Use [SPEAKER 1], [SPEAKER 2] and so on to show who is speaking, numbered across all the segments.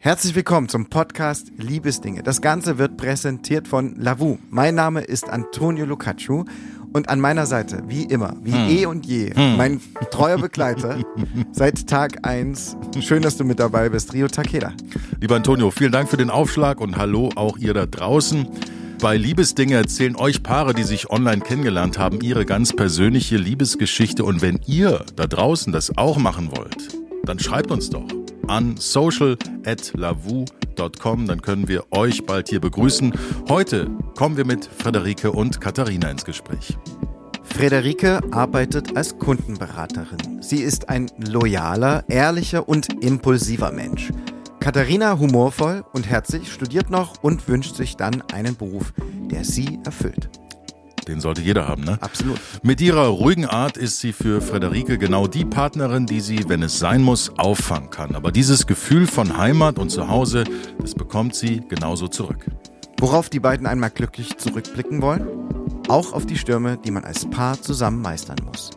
[SPEAKER 1] Herzlich willkommen zum Podcast Liebesdinge. Das Ganze wird präsentiert von Lavu. Mein Name ist Antonio Lucaccio und an meiner Seite, wie immer, wie
[SPEAKER 2] Hm.
[SPEAKER 1] eh und je, mein treuer Begleiter seit Tag 1. Schön, dass du mit dabei bist, Rio Takeda.
[SPEAKER 2] Lieber Antonio, vielen Dank für den Aufschlag und hallo auch ihr da draußen. Bei Liebesdinge erzählen euch Paare, die sich online kennengelernt haben, ihre ganz persönliche Liebesgeschichte. Und wenn ihr da draußen das auch machen wollt, dann schreibt uns doch an social.lavu.com, dann können wir euch bald hier begrüßen. Heute kommen wir mit Frederike und Katharina ins Gespräch.
[SPEAKER 1] Frederike arbeitet als Kundenberaterin. Sie ist ein loyaler, ehrlicher und impulsiver Mensch. Katharina humorvoll und herzig, studiert noch und wünscht sich dann einen Beruf, der sie erfüllt.
[SPEAKER 2] Den sollte jeder haben, ne?
[SPEAKER 1] Absolut.
[SPEAKER 2] Mit ihrer ruhigen Art ist sie für Frederike genau die Partnerin, die sie, wenn es sein muss, auffangen kann. Aber dieses Gefühl von Heimat und Zuhause, das bekommt sie genauso zurück.
[SPEAKER 1] Worauf die beiden einmal glücklich zurückblicken wollen? Auch auf die Stürme, die man als Paar zusammen meistern muss.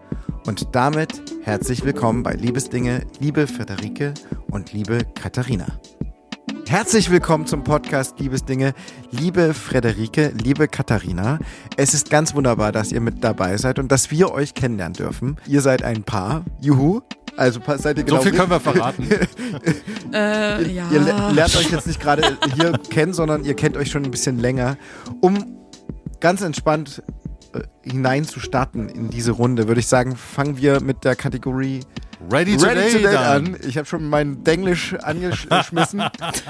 [SPEAKER 1] Und damit herzlich willkommen bei Liebesdinge, liebe Frederike und liebe Katharina. Herzlich willkommen zum Podcast Liebesdinge, liebe Frederike, liebe Katharina. Es ist ganz wunderbar, dass ihr mit dabei seid und dass wir euch kennenlernen dürfen. Ihr seid ein Paar, juhu. Also seid ihr genau
[SPEAKER 2] so viel können wir verraten.
[SPEAKER 3] Äh, ja.
[SPEAKER 1] Ihr le- lernt euch jetzt nicht gerade hier kennen, sondern ihr kennt euch schon ein bisschen länger. Um ganz entspannt äh, hinein zu starten in diese Runde, würde ich sagen, fangen wir mit der Kategorie
[SPEAKER 2] Ready to
[SPEAKER 1] Ready to
[SPEAKER 2] date
[SPEAKER 1] Date
[SPEAKER 2] an.
[SPEAKER 1] Ich habe schon mein Denglisch angeschmissen.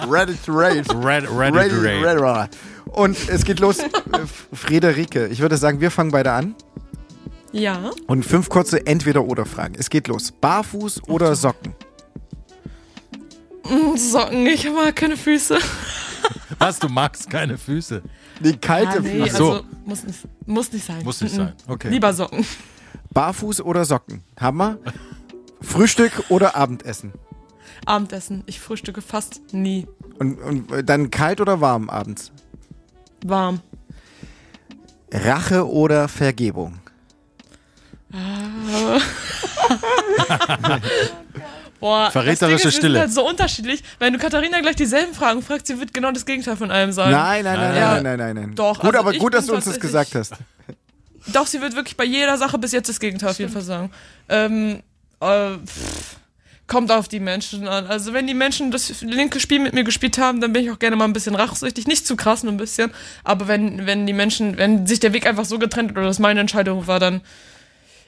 [SPEAKER 1] Ready to Rate.
[SPEAKER 2] Red, ready, to date.
[SPEAKER 1] ready, ready. Und es geht los. Friederike, ich würde sagen, wir fangen beide an.
[SPEAKER 3] ja.
[SPEAKER 1] Und fünf kurze Entweder-Oder-Fragen. Es geht los. Barfuß oder Socken?
[SPEAKER 3] Mm, Socken, ich habe keine Füße.
[SPEAKER 2] Was, du magst keine Füße?
[SPEAKER 1] Nee, kalte
[SPEAKER 3] Ah, nee,
[SPEAKER 1] Füße.
[SPEAKER 2] so.
[SPEAKER 3] also muss nicht, muss nicht sein.
[SPEAKER 2] Muss nicht sein. Okay.
[SPEAKER 3] Lieber Socken.
[SPEAKER 1] Barfuß oder Socken? Hammer. Frühstück oder Abendessen?
[SPEAKER 3] Abendessen. Ich frühstücke fast nie.
[SPEAKER 1] Und, und dann kalt oder warm abends?
[SPEAKER 3] Warm.
[SPEAKER 1] Rache oder Vergebung?
[SPEAKER 3] Boah,
[SPEAKER 2] Verräterische
[SPEAKER 3] das Ding ist,
[SPEAKER 2] Stille.
[SPEAKER 3] Halt so unterschiedlich. Wenn du Katharina gleich dieselben Fragen fragst, sie wird genau das Gegenteil von allem sagen.
[SPEAKER 1] Nein, nein, nein,
[SPEAKER 3] Ja.
[SPEAKER 1] nein, nein, nein, nein.
[SPEAKER 3] Doch,
[SPEAKER 1] Gut,
[SPEAKER 3] also
[SPEAKER 1] aber gut, dass du uns das gesagt hast.
[SPEAKER 3] Doch, sie wird wirklich bei jeder Sache bis jetzt das Gegenteil auf jeden Fall sagen. Ähm, äh, pff, kommt auf die Menschen an. Also wenn die Menschen das linke Spiel mit mir gespielt haben, dann bin ich auch gerne mal ein bisschen rachsüchtig. Nicht zu krass, nur ein bisschen. Aber wenn, wenn die Menschen, wenn sich der Weg einfach so getrennt hat oder das meine Entscheidung war, dann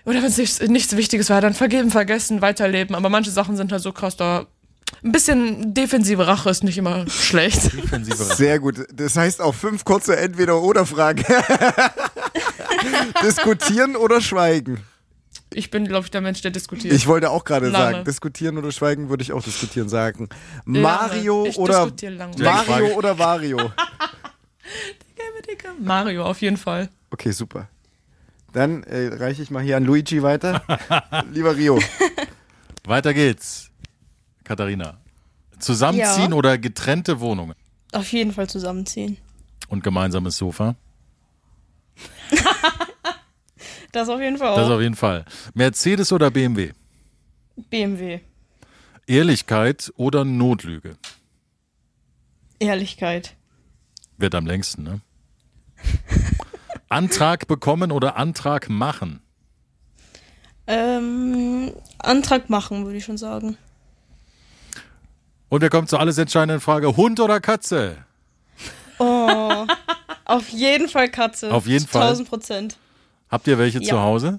[SPEAKER 3] oder wenn es nichts, nichts Wichtiges war, dann vergeben, vergessen, weiterleben. Aber manche Sachen sind halt so krass, da ein bisschen defensive Rache ist nicht immer schlecht.
[SPEAKER 2] Defensive
[SPEAKER 1] Sehr gut. Das heißt auch fünf kurze Entweder-Oder-Fragen. Diskutieren oder schweigen?
[SPEAKER 3] Ich bin, glaube ich, der Mensch, der diskutiert.
[SPEAKER 1] Ich wollte auch gerade
[SPEAKER 3] Lange.
[SPEAKER 1] sagen, diskutieren oder schweigen würde ich auch diskutieren sagen. Mario
[SPEAKER 3] ich
[SPEAKER 1] oder
[SPEAKER 3] lange.
[SPEAKER 1] Mario oder Vario?
[SPEAKER 3] Mario, auf jeden Fall.
[SPEAKER 1] Okay, super. Dann äh, reiche ich mal hier an Luigi weiter. Lieber Rio.
[SPEAKER 2] Weiter geht's. Katharina. Zusammenziehen
[SPEAKER 4] Ja.
[SPEAKER 2] oder getrennte Wohnungen?
[SPEAKER 4] Auf jeden Fall zusammenziehen.
[SPEAKER 2] Und gemeinsames Sofa?
[SPEAKER 4] Das auf jeden Fall
[SPEAKER 2] Das
[SPEAKER 4] auch.
[SPEAKER 2] auf jeden Fall. Mercedes oder BMW?
[SPEAKER 4] BMW.
[SPEAKER 2] Ehrlichkeit oder Notlüge?
[SPEAKER 4] Ehrlichkeit.
[SPEAKER 2] Wird am längsten, ne? Antrag bekommen oder Antrag machen?
[SPEAKER 4] Ähm, Antrag machen, würde ich schon sagen.
[SPEAKER 2] Und wir kommen zur alles entscheidenden Frage: Hund oder Katze?
[SPEAKER 4] Oh. auf jeden Fall Katze.
[SPEAKER 2] Auf jeden Fall.
[SPEAKER 4] 1000 Prozent.
[SPEAKER 2] Habt ihr welche
[SPEAKER 4] Ja.
[SPEAKER 2] zu Hause?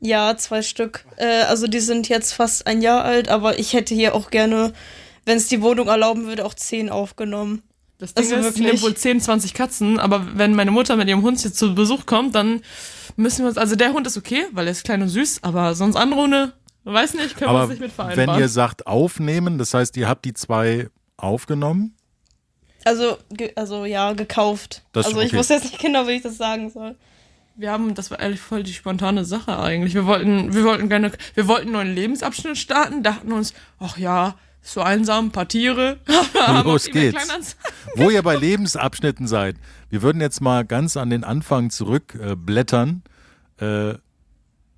[SPEAKER 4] Ja, zwei Stück. Äh, also die sind jetzt fast ein Jahr alt, aber ich hätte hier auch gerne, wenn es die Wohnung erlauben würde, auch zehn aufgenommen.
[SPEAKER 3] Das Ding
[SPEAKER 4] Also
[SPEAKER 3] ist,
[SPEAKER 4] wirklich.
[SPEAKER 3] ich nehme wohl 10, 20 Katzen, aber wenn meine Mutter mit ihrem Hund jetzt zu Besuch kommt, dann müssen wir uns, also der Hund ist okay, weil er ist klein und süß, aber sonst andere Hunde, weiß nicht, können wir
[SPEAKER 2] Aber
[SPEAKER 3] uns nicht mit
[SPEAKER 2] wenn
[SPEAKER 3] vereinbaren.
[SPEAKER 2] ihr sagt aufnehmen, das heißt, ihr habt die zwei aufgenommen?
[SPEAKER 4] Also, also ja, gekauft.
[SPEAKER 2] Das-
[SPEAKER 4] also ich
[SPEAKER 2] okay.
[SPEAKER 4] wusste jetzt nicht genau, wie ich das sagen soll.
[SPEAKER 3] Wir haben, das war ehrlich voll die spontane Sache eigentlich. Wir wollten, wir wollten gerne, wir wollten einen neuen Lebensabschnitt starten, dachten uns, ach ja, ist so einsam, ein paar Tiere. Haben
[SPEAKER 2] Los geht's. Wo ihr bei Lebensabschnitten seid. Wir würden jetzt mal ganz an den Anfang zurückblättern. Äh, äh,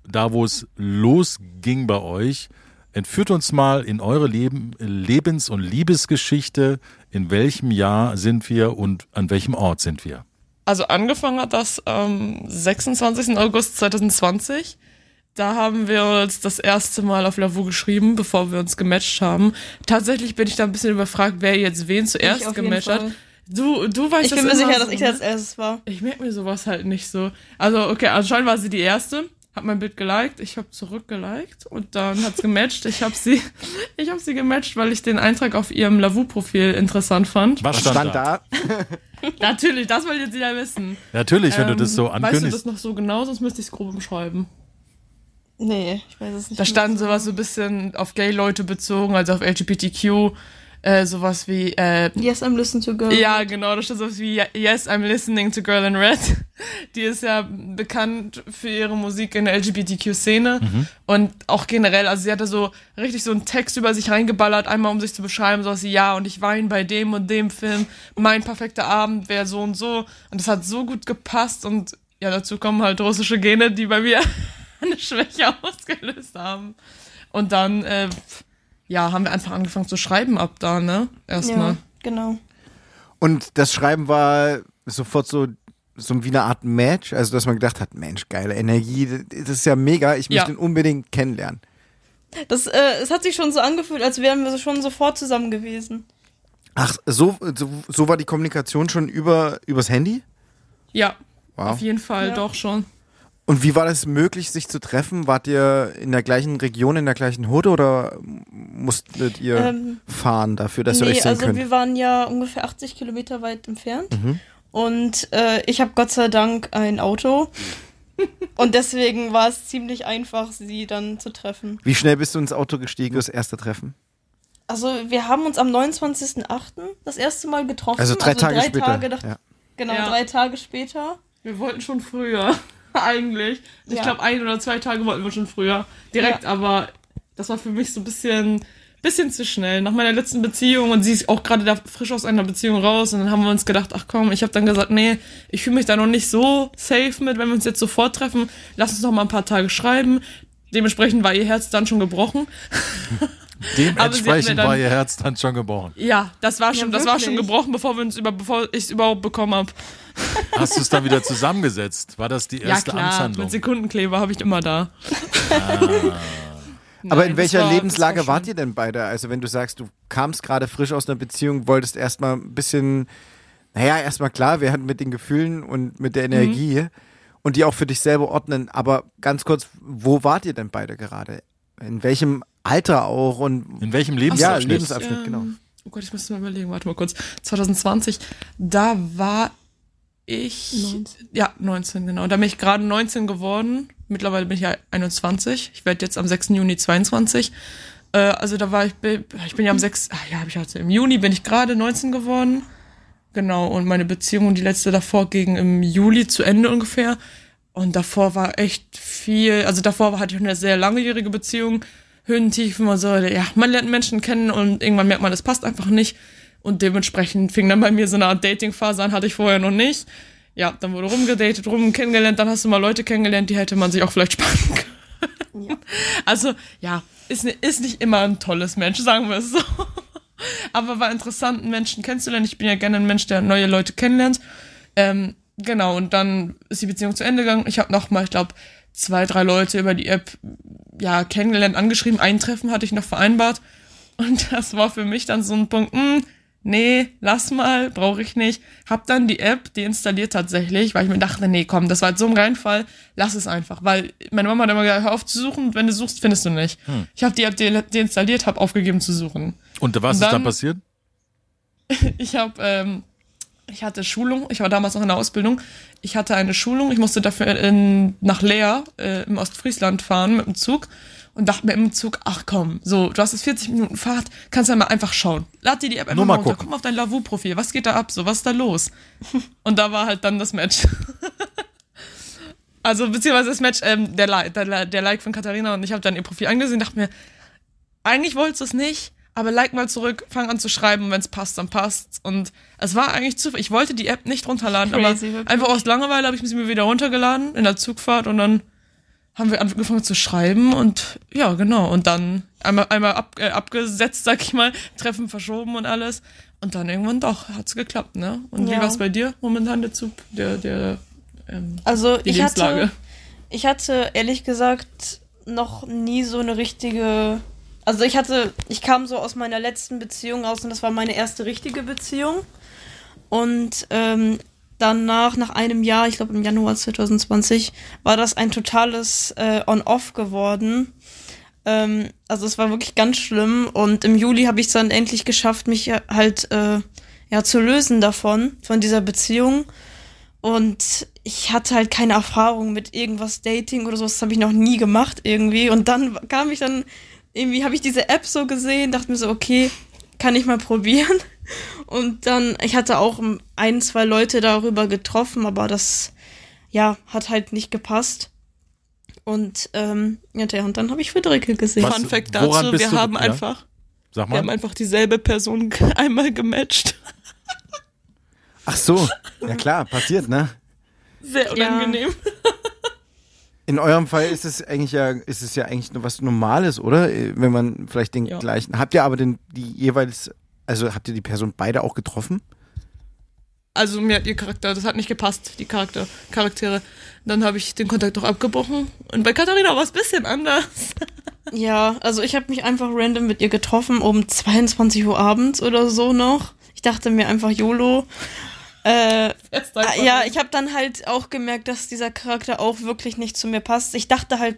[SPEAKER 2] da, wo es losging bei euch. Entführt uns mal in eure Leben, Lebens- und Liebesgeschichte. In welchem Jahr sind wir und an welchem Ort sind wir?
[SPEAKER 3] Also angefangen hat das am 26. August 2020. Da haben wir uns das erste Mal auf Lavu geschrieben, bevor wir uns gematcht haben. Tatsächlich bin ich da ein bisschen überfragt, wer jetzt wen zuerst gematcht hat. Du, du weißt
[SPEAKER 4] Ich bin
[SPEAKER 3] das
[SPEAKER 4] mir
[SPEAKER 3] immer
[SPEAKER 4] sicher,
[SPEAKER 3] so,
[SPEAKER 4] dass ich
[SPEAKER 3] ne?
[SPEAKER 4] als erstes war.
[SPEAKER 3] Ich merke mir sowas halt nicht so. Also, okay, anscheinend war sie die erste, hat mein Bild geliked, ich habe zurückgeliked und dann hat's gematcht. Ich habe sie, ich habe sie gematcht, weil ich den Eintrag auf ihrem Lavu-Profil interessant fand.
[SPEAKER 2] Was stand,
[SPEAKER 1] stand
[SPEAKER 2] da?
[SPEAKER 3] Natürlich, das wollt jetzt jeder wissen.
[SPEAKER 2] Natürlich, wenn du das so
[SPEAKER 3] Ähm, Weißt du
[SPEAKER 2] ankündigst.
[SPEAKER 3] das noch so genau, sonst müsste ich es grob beschreiben.
[SPEAKER 4] Nee, ich weiß es nicht.
[SPEAKER 3] Da stand sowas so ein bisschen auf Gay-Leute bezogen, also auf LGBTQ, äh, sowas wie, äh,
[SPEAKER 4] Yes, I'm listening to girl.
[SPEAKER 3] Ja, genau, da steht sowas wie Yes, I'm listening to Girl in Red. Die ist ja bekannt für ihre Musik in der LGBTQ-Szene und auch generell, also sie hatte so richtig so einen Text über sich reingeballert, einmal um sich zu beschreiben, so wie ja, und ich weine bei dem und dem Film, mein perfekter Abend wäre so und so und das hat so gut gepasst und ja, dazu kommen halt russische Gene, die bei mir eine Schwäche ausgelöst haben. Und dann, äh, ja, haben wir einfach angefangen zu schreiben ab da, ne? Erstmal.
[SPEAKER 4] Ja, genau.
[SPEAKER 1] Und das Schreiben war sofort so, so wie eine Art Match, also dass man gedacht hat, Mensch, geile Energie, das ist ja mega, ich
[SPEAKER 3] Ja.
[SPEAKER 1] möchte ihn unbedingt kennenlernen.
[SPEAKER 4] Das, äh, es hat sich schon so angefühlt, als wären wir schon sofort zusammen gewesen.
[SPEAKER 1] Ach, so, so, so war die Kommunikation schon über, übers Handy?
[SPEAKER 3] Ja,
[SPEAKER 1] Wow.
[SPEAKER 3] auf jeden Fall,
[SPEAKER 4] Ja.
[SPEAKER 3] doch schon.
[SPEAKER 1] Und wie war das möglich, sich zu treffen? Wart ihr in der gleichen Region, in der gleichen Hut oder musstet ihr
[SPEAKER 4] Ähm,
[SPEAKER 1] fahren dafür, dass ihr
[SPEAKER 4] nee,
[SPEAKER 1] euch sehen
[SPEAKER 4] also
[SPEAKER 1] könnt?
[SPEAKER 4] wir waren ja ungefähr 80 Kilometer weit entfernt.
[SPEAKER 1] Mhm.
[SPEAKER 4] Und äh, ich habe Gott sei Dank ein Auto. und deswegen war es ziemlich einfach, sie dann zu treffen.
[SPEAKER 1] Wie schnell bist du ins Auto gestiegen, das erste Treffen?
[SPEAKER 4] Also wir haben uns am 29.08. das erste Mal getroffen.
[SPEAKER 1] Also drei Tage
[SPEAKER 4] drei
[SPEAKER 1] später.
[SPEAKER 4] Tage
[SPEAKER 1] ja.
[SPEAKER 4] Genau,
[SPEAKER 3] Ja.
[SPEAKER 4] drei Tage später.
[SPEAKER 3] Wir wollten schon früher, eigentlich. Ich
[SPEAKER 4] Ja.
[SPEAKER 3] glaube, ein oder zwei Tage wollten wir schon früher. Direkt,
[SPEAKER 4] Ja.
[SPEAKER 3] aber das war für mich so ein bisschen, bisschen zu schnell. Nach meiner letzten Beziehung und sie ist auch gerade da frisch aus einer Beziehung raus und dann haben wir uns gedacht, ach komm, ich habe dann gesagt, nee, ich fühle mich da noch nicht so safe mit, wenn wir uns jetzt sofort treffen. Lass uns noch mal ein paar Tage schreiben. Dementsprechend war ihr Herz dann schon gebrochen. Aber
[SPEAKER 2] Dementsprechend
[SPEAKER 3] dann-
[SPEAKER 2] war ihr Herz dann schon gebrochen.
[SPEAKER 3] Ja, das war schon, das war schon gebrochen, bevor wir uns über, bevor ich es überhaupt bekommen habe.
[SPEAKER 2] Hast du es dann wieder zusammengesetzt? War das die
[SPEAKER 3] Ja
[SPEAKER 2] erste
[SPEAKER 3] klar,
[SPEAKER 2] Amtshandlung?
[SPEAKER 3] mit Sekundenkleber habe ich immer da.
[SPEAKER 1] Aber
[SPEAKER 3] Nein,
[SPEAKER 1] in
[SPEAKER 3] das
[SPEAKER 1] welcher
[SPEAKER 3] war-
[SPEAKER 1] Lebenslage
[SPEAKER 3] war
[SPEAKER 1] wart ihr denn beide? Also wenn du sagst, du kamst gerade frisch aus einer Beziehung, wolltest erstmal ein bisschen, naja, erstmal klar, wir hatten mit den Gefühlen und mit der Energie und die auch für dich selber ordnen. Aber ganz kurz, wo wart ihr denn beide gerade? In welchem Alter auch und
[SPEAKER 2] In welchem
[SPEAKER 1] ja,
[SPEAKER 2] Lebensabschnitt?
[SPEAKER 1] Lebensabschnitt,
[SPEAKER 3] Ähm,
[SPEAKER 1] genau.
[SPEAKER 3] Oh Gott, ich muss mal überlegen, warte mal kurz. 2020, da war ich.
[SPEAKER 4] 19.
[SPEAKER 3] Ja, 19, genau. Da bin ich gerade 19 geworden. Mittlerweile bin ich ja 21. Ich werde jetzt am 6. Juni 22. Äh, also da war ich, ich bin ja am 6. Ah, ja, ich also im Juni bin ich gerade 19 geworden. Genau, und meine Beziehung, die letzte davor, ging im Juli zu Ende ungefähr. Und davor war echt viel, also davor hatte ich eine sehr langjährige Beziehung, Höhen, Tiefen und so. Ja, man lernt Menschen kennen und irgendwann merkt man, das passt einfach nicht. Und dementsprechend fing dann bei mir so eine Art Dating-Phase an, hatte ich vorher noch nicht. Ja, dann wurde rumgedatet, rum kennengelernt, dann hast du mal Leute kennengelernt, die hätte man sich auch vielleicht sparen können.
[SPEAKER 4] Ja.
[SPEAKER 3] Also, ja, ist, ist nicht immer ein tolles Mensch, sagen wir es so. Aber war interessant, einen Menschen kennenzulernen. Ich bin ja gerne ein Mensch, der neue Leute kennenlernt. Ähm, genau, und dann ist die Beziehung zu Ende gegangen. Ich habe noch mal, ich glaube, zwei, drei Leute über die App ja kennengelernt, angeschrieben. Ein Treffen hatte ich noch vereinbart. Und das war für mich dann so ein Punkt, hm, nee, lass mal, brauche ich nicht. Hab dann die App deinstalliert tatsächlich, weil ich mir dachte, nee, komm, das war jetzt so ein Reinfall, lass es einfach. Weil meine Mama hat immer gesagt, hör auf zu suchen, wenn du suchst, findest du nicht. Ich habe die App de deinstalliert, habe aufgegeben zu suchen.
[SPEAKER 2] Und was
[SPEAKER 3] Und
[SPEAKER 2] ist dann
[SPEAKER 3] dann-
[SPEAKER 2] passiert?
[SPEAKER 3] Ich habe, ähm, ich hatte Schulung, ich war damals noch in der Ausbildung. Ich hatte eine Schulung, ich musste dafür in, nach Leer äh, im Ostfriesland fahren mit dem Zug und dachte mir im Zug, ach komm, so, du hast jetzt 40 Minuten Fahrt, kannst ja mal einfach schauen. Lad dir die App einfach
[SPEAKER 2] Nur
[SPEAKER 3] mal runter,
[SPEAKER 2] gucken.
[SPEAKER 3] guck mal auf dein Lavu-Profil, was geht da ab, so, was ist da los? Und da war halt dann das Match. Also, beziehungsweise das Match, ähm, der, Like, der, der Like von Katharina und ich habe dann ihr Profil angesehen, dachte mir, eigentlich wolltest du es nicht, aber like mal zurück, fang an zu schreiben, wenn es passt, dann passt's. Und es war eigentlich zu, ich wollte die App nicht runterladen,
[SPEAKER 4] Crazy,
[SPEAKER 3] aber
[SPEAKER 4] wirklich.
[SPEAKER 3] einfach aus Langeweile habe ich sie mir wieder runtergeladen in der Zugfahrt und dann haben wir angefangen zu schreiben und ja, genau. Und dann einmal, einmal ab, äh, abgesetzt, sag ich mal, Treffen verschoben und alles. Und dann irgendwann doch, hat's geklappt, ne? Und
[SPEAKER 4] Ja.
[SPEAKER 3] wie war's bei dir momentan der Zug, der, der, ähm,
[SPEAKER 4] Also
[SPEAKER 3] die
[SPEAKER 4] ich
[SPEAKER 3] Lebenslage?
[SPEAKER 4] hatte, ich hatte ehrlich gesagt noch nie so eine richtige. Also ich hatte, ich kam so aus meiner letzten Beziehung raus und das war meine erste richtige Beziehung. Und ähm, danach, nach einem Jahr, ich glaube im Januar 2020, war das ein totales äh, On-Off geworden. Ähm, also es war wirklich ganz schlimm und im Juli habe ich es dann endlich geschafft, mich halt äh, ja zu lösen davon, von dieser Beziehung. Und ich hatte halt keine Erfahrung mit irgendwas Dating oder so, das habe ich noch nie gemacht irgendwie. Und dann kam ich dann, irgendwie habe ich diese App so gesehen, dachte mir so, okay, kann ich mal probieren. Und dann, ich hatte auch ein, zwei Leute darüber getroffen, aber das, ja, hat halt nicht gepasst. Und, ähm, ja, der- und dann habe ich Friederike gesehen.
[SPEAKER 2] Was-
[SPEAKER 3] Fun Fact
[SPEAKER 2] woran
[SPEAKER 3] dazu,
[SPEAKER 2] bist
[SPEAKER 3] wir
[SPEAKER 2] du-
[SPEAKER 3] haben
[SPEAKER 2] ja?
[SPEAKER 3] einfach,
[SPEAKER 2] Sag
[SPEAKER 3] wir haben
[SPEAKER 2] mal.
[SPEAKER 3] einfach dieselbe Person einmal gematcht.
[SPEAKER 1] Ach so, ja klar, passiert, ne?
[SPEAKER 3] Sehr
[SPEAKER 4] Ja.
[SPEAKER 1] In eurem Fall ist es eigentlich ja, ist es ja eigentlich nur was Normales, oder? Wenn man vielleicht den
[SPEAKER 3] Ja.
[SPEAKER 1] gleichen. Habt ihr aber den, die jeweils, also habt ihr die Person beide auch getroffen?
[SPEAKER 3] Also mir hat ihr Charakter, das hat nicht gepasst, die Charakter, Charaktere. Dann habe ich den Kontakt auch abgebrochen. Und bei Katharina war es ein bisschen anders.
[SPEAKER 4] Ja, also ich habe mich einfach random mit ihr getroffen um 22 Uhr abends oder so noch. Ich dachte mir einfach YOLO. Äh, ja, ich habe dann halt auch gemerkt, dass dieser Charakter auch wirklich nicht zu mir passt. Ich dachte halt,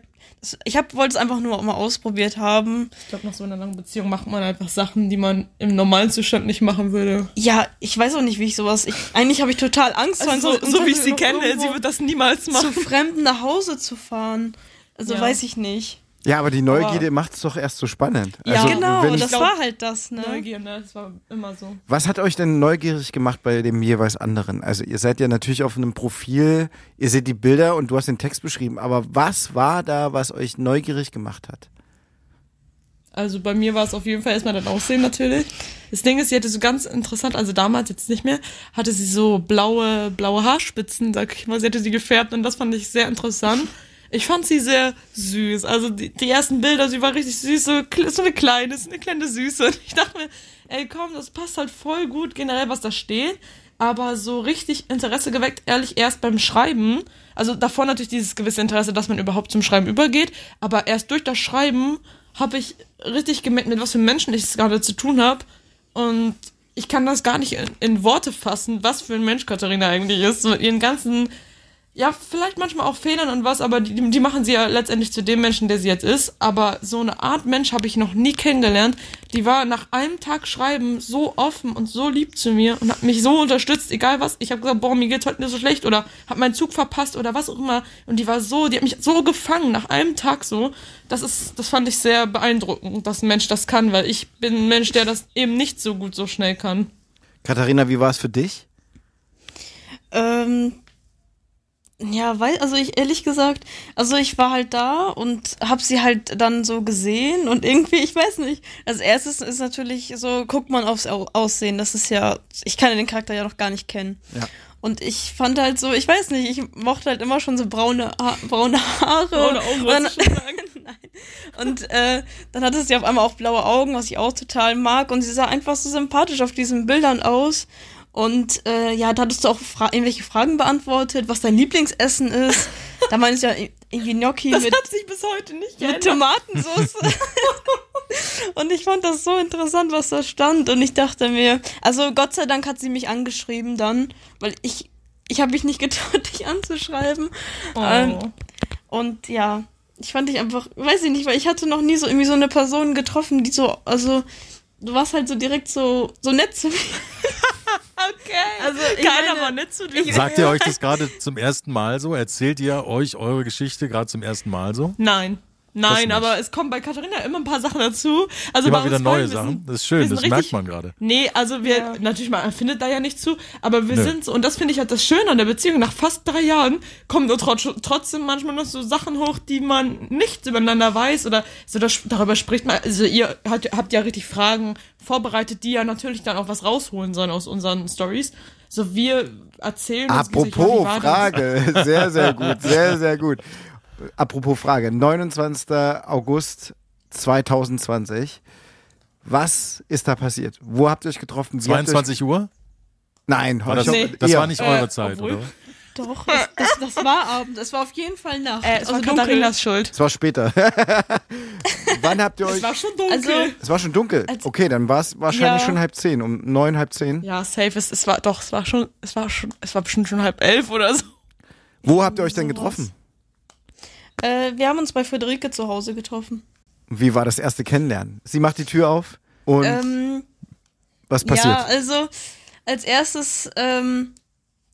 [SPEAKER 4] ich hab, wollte es einfach nur mal ausprobiert haben.
[SPEAKER 3] Ich glaube, nach so einer langen Beziehung macht man einfach Sachen, die man im normalen Zustand nicht machen würde.
[SPEAKER 4] Ja, ich weiß auch nicht, wie ich sowas. Ich, eigentlich habe ich total Angst,
[SPEAKER 3] Also so, so wie ich sie kenne, sie wird das niemals
[SPEAKER 4] zu
[SPEAKER 3] machen.
[SPEAKER 4] Fremden nach Hause zu fahren. Also
[SPEAKER 3] Ja.
[SPEAKER 4] weiß ich nicht.
[SPEAKER 1] Ja, aber die Neugierde macht es doch erst so spannend.
[SPEAKER 3] Ja,
[SPEAKER 1] also,
[SPEAKER 4] genau, das
[SPEAKER 3] glaub-
[SPEAKER 4] war halt das, ne?
[SPEAKER 3] Neugier, ne? Das war immer so.
[SPEAKER 1] Was hat euch denn neugierig gemacht bei dem jeweils anderen? Also ihr seid ja natürlich auf einem Profil, ihr seht die Bilder und du hast den Text beschrieben, aber was war da, was euch neugierig gemacht hat?
[SPEAKER 3] Also bei mir war es auf jeden Fall erstmal das Aussehen natürlich. Das Ding ist, sie hatte so ganz interessant, also damals jetzt nicht mehr, hatte sie so blaue, blaue Haarspitzen, sag ich mal. Sie hatte sie gefärbt und das fand ich sehr interessant. Ich fand sie sehr süß. Also die, die ersten Bilder, sie war richtig süß, so, so eine kleine, so eine kleine Süße. Und ich dachte mir, ey komm, das passt halt voll gut generell, was da steht. Aber so richtig Interesse geweckt, ehrlich, erst beim Schreiben. Also davor natürlich dieses gewisse Interesse, dass man überhaupt zum Schreiben übergeht. Aber erst durch das Schreiben habe ich richtig gemerkt, mit was für Menschen ich es gerade zu tun habe. Und ich kann das gar nicht in, in Worte fassen, was für ein Mensch Katharina eigentlich ist. So ihren ganzen, ja, vielleicht manchmal auch Fehlern und was, aber die, die machen sie ja letztendlich zu dem Menschen, der sie jetzt ist. Aber so eine Art Mensch habe ich noch nie kennengelernt. Die war nach einem Tag Schreiben so offen und so lieb zu mir und hat mich so unterstützt, egal was. Ich habe gesagt, boah, mir geht's heute nicht so schlecht oder hab meinen Zug verpasst oder was auch immer. Und die war so, die hat mich so gefangen nach einem Tag so. Das ist, das fand ich sehr beeindruckend, dass ein Mensch das kann, weil ich bin ein Mensch, der das eben nicht so gut so schnell kann.
[SPEAKER 1] Katharina, wie war es für dich?
[SPEAKER 4] Ähm, ja, weil, also ich ehrlich gesagt, also ich war halt da und hab sie halt dann so gesehen und irgendwie, ich weiß nicht. Als erstes ist natürlich so, guckt man aufs Au- Aussehen. Das ist ja, ich kann ja den Charakter ja noch gar nicht kennen.
[SPEAKER 1] Ja.
[SPEAKER 4] Und ich fand halt so, ich weiß nicht, ich mochte halt immer schon so braune, ha braune Haare.
[SPEAKER 3] Braune Augen,
[SPEAKER 4] und dann? Nein. Und äh, dann hatte sie auf einmal auch blaue Augen, was ich auch total mag. Und sie sah einfach so sympathisch auf diesen Bildern aus. Und äh, ja, da hattest du auch fra irgendwelche Fragen beantwortet, was dein Lieblingsessen ist. Da meinst du ja irgendwie Gnocchi
[SPEAKER 3] Das
[SPEAKER 4] mit,
[SPEAKER 3] hat sich bis heute nicht
[SPEAKER 4] mit. Tomatensauce. und ich fand das so interessant, was da stand. Und ich dachte mir, also Gott sei Dank hat sie mich angeschrieben dann, weil ich, ich habe mich nicht getraut, dich anzuschreiben. Ähm,
[SPEAKER 3] Oh.
[SPEAKER 4] und ja, ich fand dich einfach, weiß ich nicht, weil ich hatte noch nie so irgendwie so eine Person getroffen, die so, also du warst halt so direkt so, so nett zu mir.
[SPEAKER 3] Okay.
[SPEAKER 4] Also, ich
[SPEAKER 3] Keiner
[SPEAKER 4] meine-
[SPEAKER 3] war nett zu dir.
[SPEAKER 2] Sagt ihr euch das gerade zum ersten Mal so? Erzählt ihr euch eure Geschichte gerade zum ersten Mal so?
[SPEAKER 3] Nein. Nein, aber es kommen bei Katharina immer ein paar Sachen dazu. Also
[SPEAKER 2] Immer
[SPEAKER 3] bei
[SPEAKER 2] wieder
[SPEAKER 3] uns
[SPEAKER 2] neue Sachen.
[SPEAKER 3] sind-
[SPEAKER 2] Das ist schön, das
[SPEAKER 3] richtig-
[SPEAKER 2] merkt man gerade.
[SPEAKER 3] Nee, also wir,
[SPEAKER 4] Ja.
[SPEAKER 3] natürlich, man findet da ja nicht zu, aber wir
[SPEAKER 2] Nö.
[SPEAKER 3] sind so, und das finde ich halt das Schöne an der Beziehung, nach fast drei Jahren kommen nur trotz, trotzdem manchmal noch so Sachen hoch, die man nicht übereinander weiß oder so, das, darüber spricht man, also ihr habt, habt ja richtig Fragen vorbereitet, die ja natürlich dann auch was rausholen sollen aus unseren Stories. So, wir erzählen uns
[SPEAKER 1] Apropos
[SPEAKER 3] war das?
[SPEAKER 1] Frage, sehr, sehr gut, sehr, sehr gut. Apropos Frage, 29. August 2020. Was ist da passiert? Wo habt ihr euch getroffen? Wie habt ihr euch,
[SPEAKER 2] 22 Uhr?
[SPEAKER 1] nein,
[SPEAKER 2] War das,
[SPEAKER 3] Nee.
[SPEAKER 2] das war nicht eure
[SPEAKER 3] Äh,
[SPEAKER 2] Zeit,
[SPEAKER 3] obwohl-
[SPEAKER 2] oder?
[SPEAKER 4] Doch, das, das, das war Abend. Es war auf jeden Fall Nacht.
[SPEAKER 3] Äh, es war
[SPEAKER 4] also.
[SPEAKER 3] Katharinas Schuld.
[SPEAKER 1] Es war später. Wann habt ihr euch.
[SPEAKER 3] Es war schon dunkel.
[SPEAKER 4] Also,
[SPEAKER 1] Es war schon dunkel. Okay, dann war es wahrscheinlich
[SPEAKER 4] Ja.
[SPEAKER 1] schon halb zehn, um neun, halb zehn.
[SPEAKER 3] ja, safe. Es, es war doch, es war schon, es war schon, es war bestimmt schon halb elf oder so.
[SPEAKER 1] Wo habt ihr euch denn getroffen?
[SPEAKER 4] Äh, wir haben uns bei Friederike zu Hause getroffen.
[SPEAKER 1] Wie war das erste Kennenlernen? Sie macht die Tür auf und
[SPEAKER 4] Ähm,
[SPEAKER 1] was passiert?
[SPEAKER 4] Ja, also als erstes, ähm,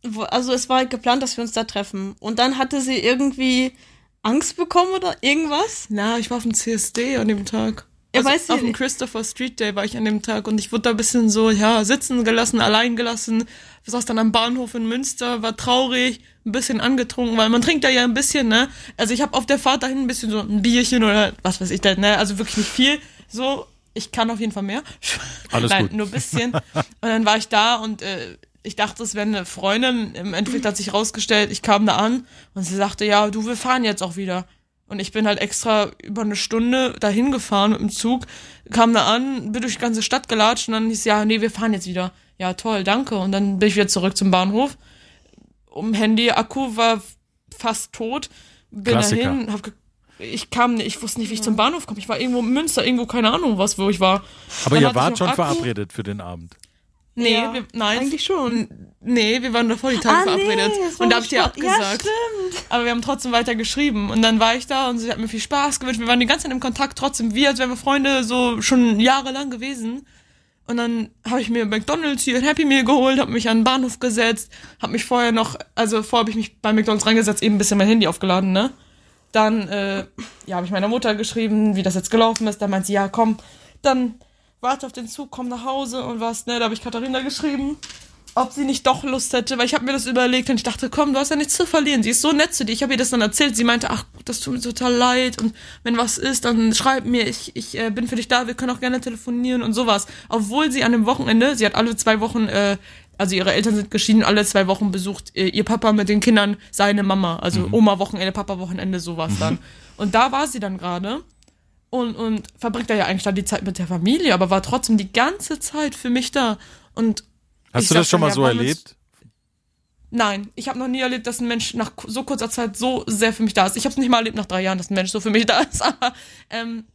[SPEAKER 4] wo, also es war halt geplant, dass wir uns da treffen. Und dann hatte sie irgendwie Angst bekommen oder irgendwas.
[SPEAKER 3] Na, ich war auf dem CSD an dem Tag.
[SPEAKER 4] Ja,
[SPEAKER 3] Also
[SPEAKER 4] weißt du-
[SPEAKER 3] auf dem Christopher Street Day war ich an dem Tag und ich wurde da ein bisschen so, ja, sitzen gelassen, allein gelassen. Ich saß dann am Bahnhof in Münster, war traurig, ein bisschen angetrunken, weil man trinkt da ja ein bisschen, ne? Also ich habe auf der Fahrt dahin ein bisschen so ein Bierchen oder was weiß ich da, ne? Also wirklich nicht viel. So, ich kann auf jeden Fall mehr.
[SPEAKER 2] Alles
[SPEAKER 3] Nein,
[SPEAKER 2] gut.
[SPEAKER 3] nur ein bisschen. Und dann war ich da und äh, ich dachte, es wäre eine Freundin. Im Endeffekt hat sich rausgestellt, ich kam da an und sie sagte, ja, du, wir fahren jetzt auch wieder. Und ich bin halt extra über eine Stunde dahin gefahren mit dem Zug, kam da an, bin durch die ganze Stadt gelatscht und dann hieß ja, nee, wir fahren jetzt wieder. Ja, toll, danke. Und dann bin ich wieder zurück zum Bahnhof. Um Handy, Akku war fast tot. Bin
[SPEAKER 2] Klassiker.
[SPEAKER 3] dahin, hab ge ich kam, nicht- ich wusste nicht, wie ich zum Bahnhof komme. Ich war irgendwo in Münster, irgendwo keine Ahnung was, wo ich war.
[SPEAKER 2] Aber
[SPEAKER 3] Dann
[SPEAKER 2] ihr wart schon
[SPEAKER 3] Akku.
[SPEAKER 2] verabredet für den Abend.
[SPEAKER 3] Nee,
[SPEAKER 4] Ja,
[SPEAKER 3] wir, nein.
[SPEAKER 4] Eigentlich schon.
[SPEAKER 3] Nee, wir waren davor die Tage verabredet.
[SPEAKER 4] es war
[SPEAKER 3] und da hab ich dir
[SPEAKER 4] Sport. Ja,
[SPEAKER 3] abgesagt.
[SPEAKER 4] stimmt.
[SPEAKER 3] aber wir haben trotzdem weiter geschrieben. Und dann war ich da und sie hat mir viel Spaß gewünscht. Wir waren die ganze Zeit im Kontakt, trotzdem wie, als wären wir Freunde, so schon jahrelang gewesen. Und dann habe ich mir McDonalds hier ein Happy Meal geholt, habe mich an den Bahnhof gesetzt, habe mich vorher noch, also vorher habe ich mich bei McDonalds reingesetzt, eben ein bisschen mein Handy aufgeladen, ne? Dann, äh, ja, habe ich meiner Mutter geschrieben, wie das jetzt gelaufen ist. Dann meint sie, ja, komm, dann warte auf den Zug, komm nach Hause und was, ne? Da habe ich Katharina geschrieben, ob sie nicht doch Lust hätte, weil ich habe mir das überlegt und ich dachte, komm, du hast ja nichts zu verlieren. Sie ist so nett zu dir. Ich habe ihr das dann erzählt. Sie meinte, ach, das tut mir total leid und wenn was ist, dann schreib mir. Ich, ich äh, bin für dich da. Wir können auch gerne telefonieren und sowas. Obwohl sie an dem Wochenende, sie hat alle zwei Wochen, äh, also ihre Eltern sind geschieden, alle zwei Wochen besucht äh, ihr Papa mit den Kindern seine Mama. Also Oma Wochenende, Papa Wochenende, sowas dann. Und da war sie dann gerade und, und verbringt da ja eigentlich dann die Zeit mit der Familie, aber war trotzdem die ganze Zeit für mich da. Und
[SPEAKER 2] Hast
[SPEAKER 3] Ich
[SPEAKER 2] du das schon mal so erlebt?
[SPEAKER 3] Nein, ich habe noch nie erlebt, dass ein Mensch nach so kurzer Zeit so sehr für mich da ist. Ich habe es nicht mal erlebt nach drei Jahren, dass ein Mensch so für mich da ist. Aber ähm,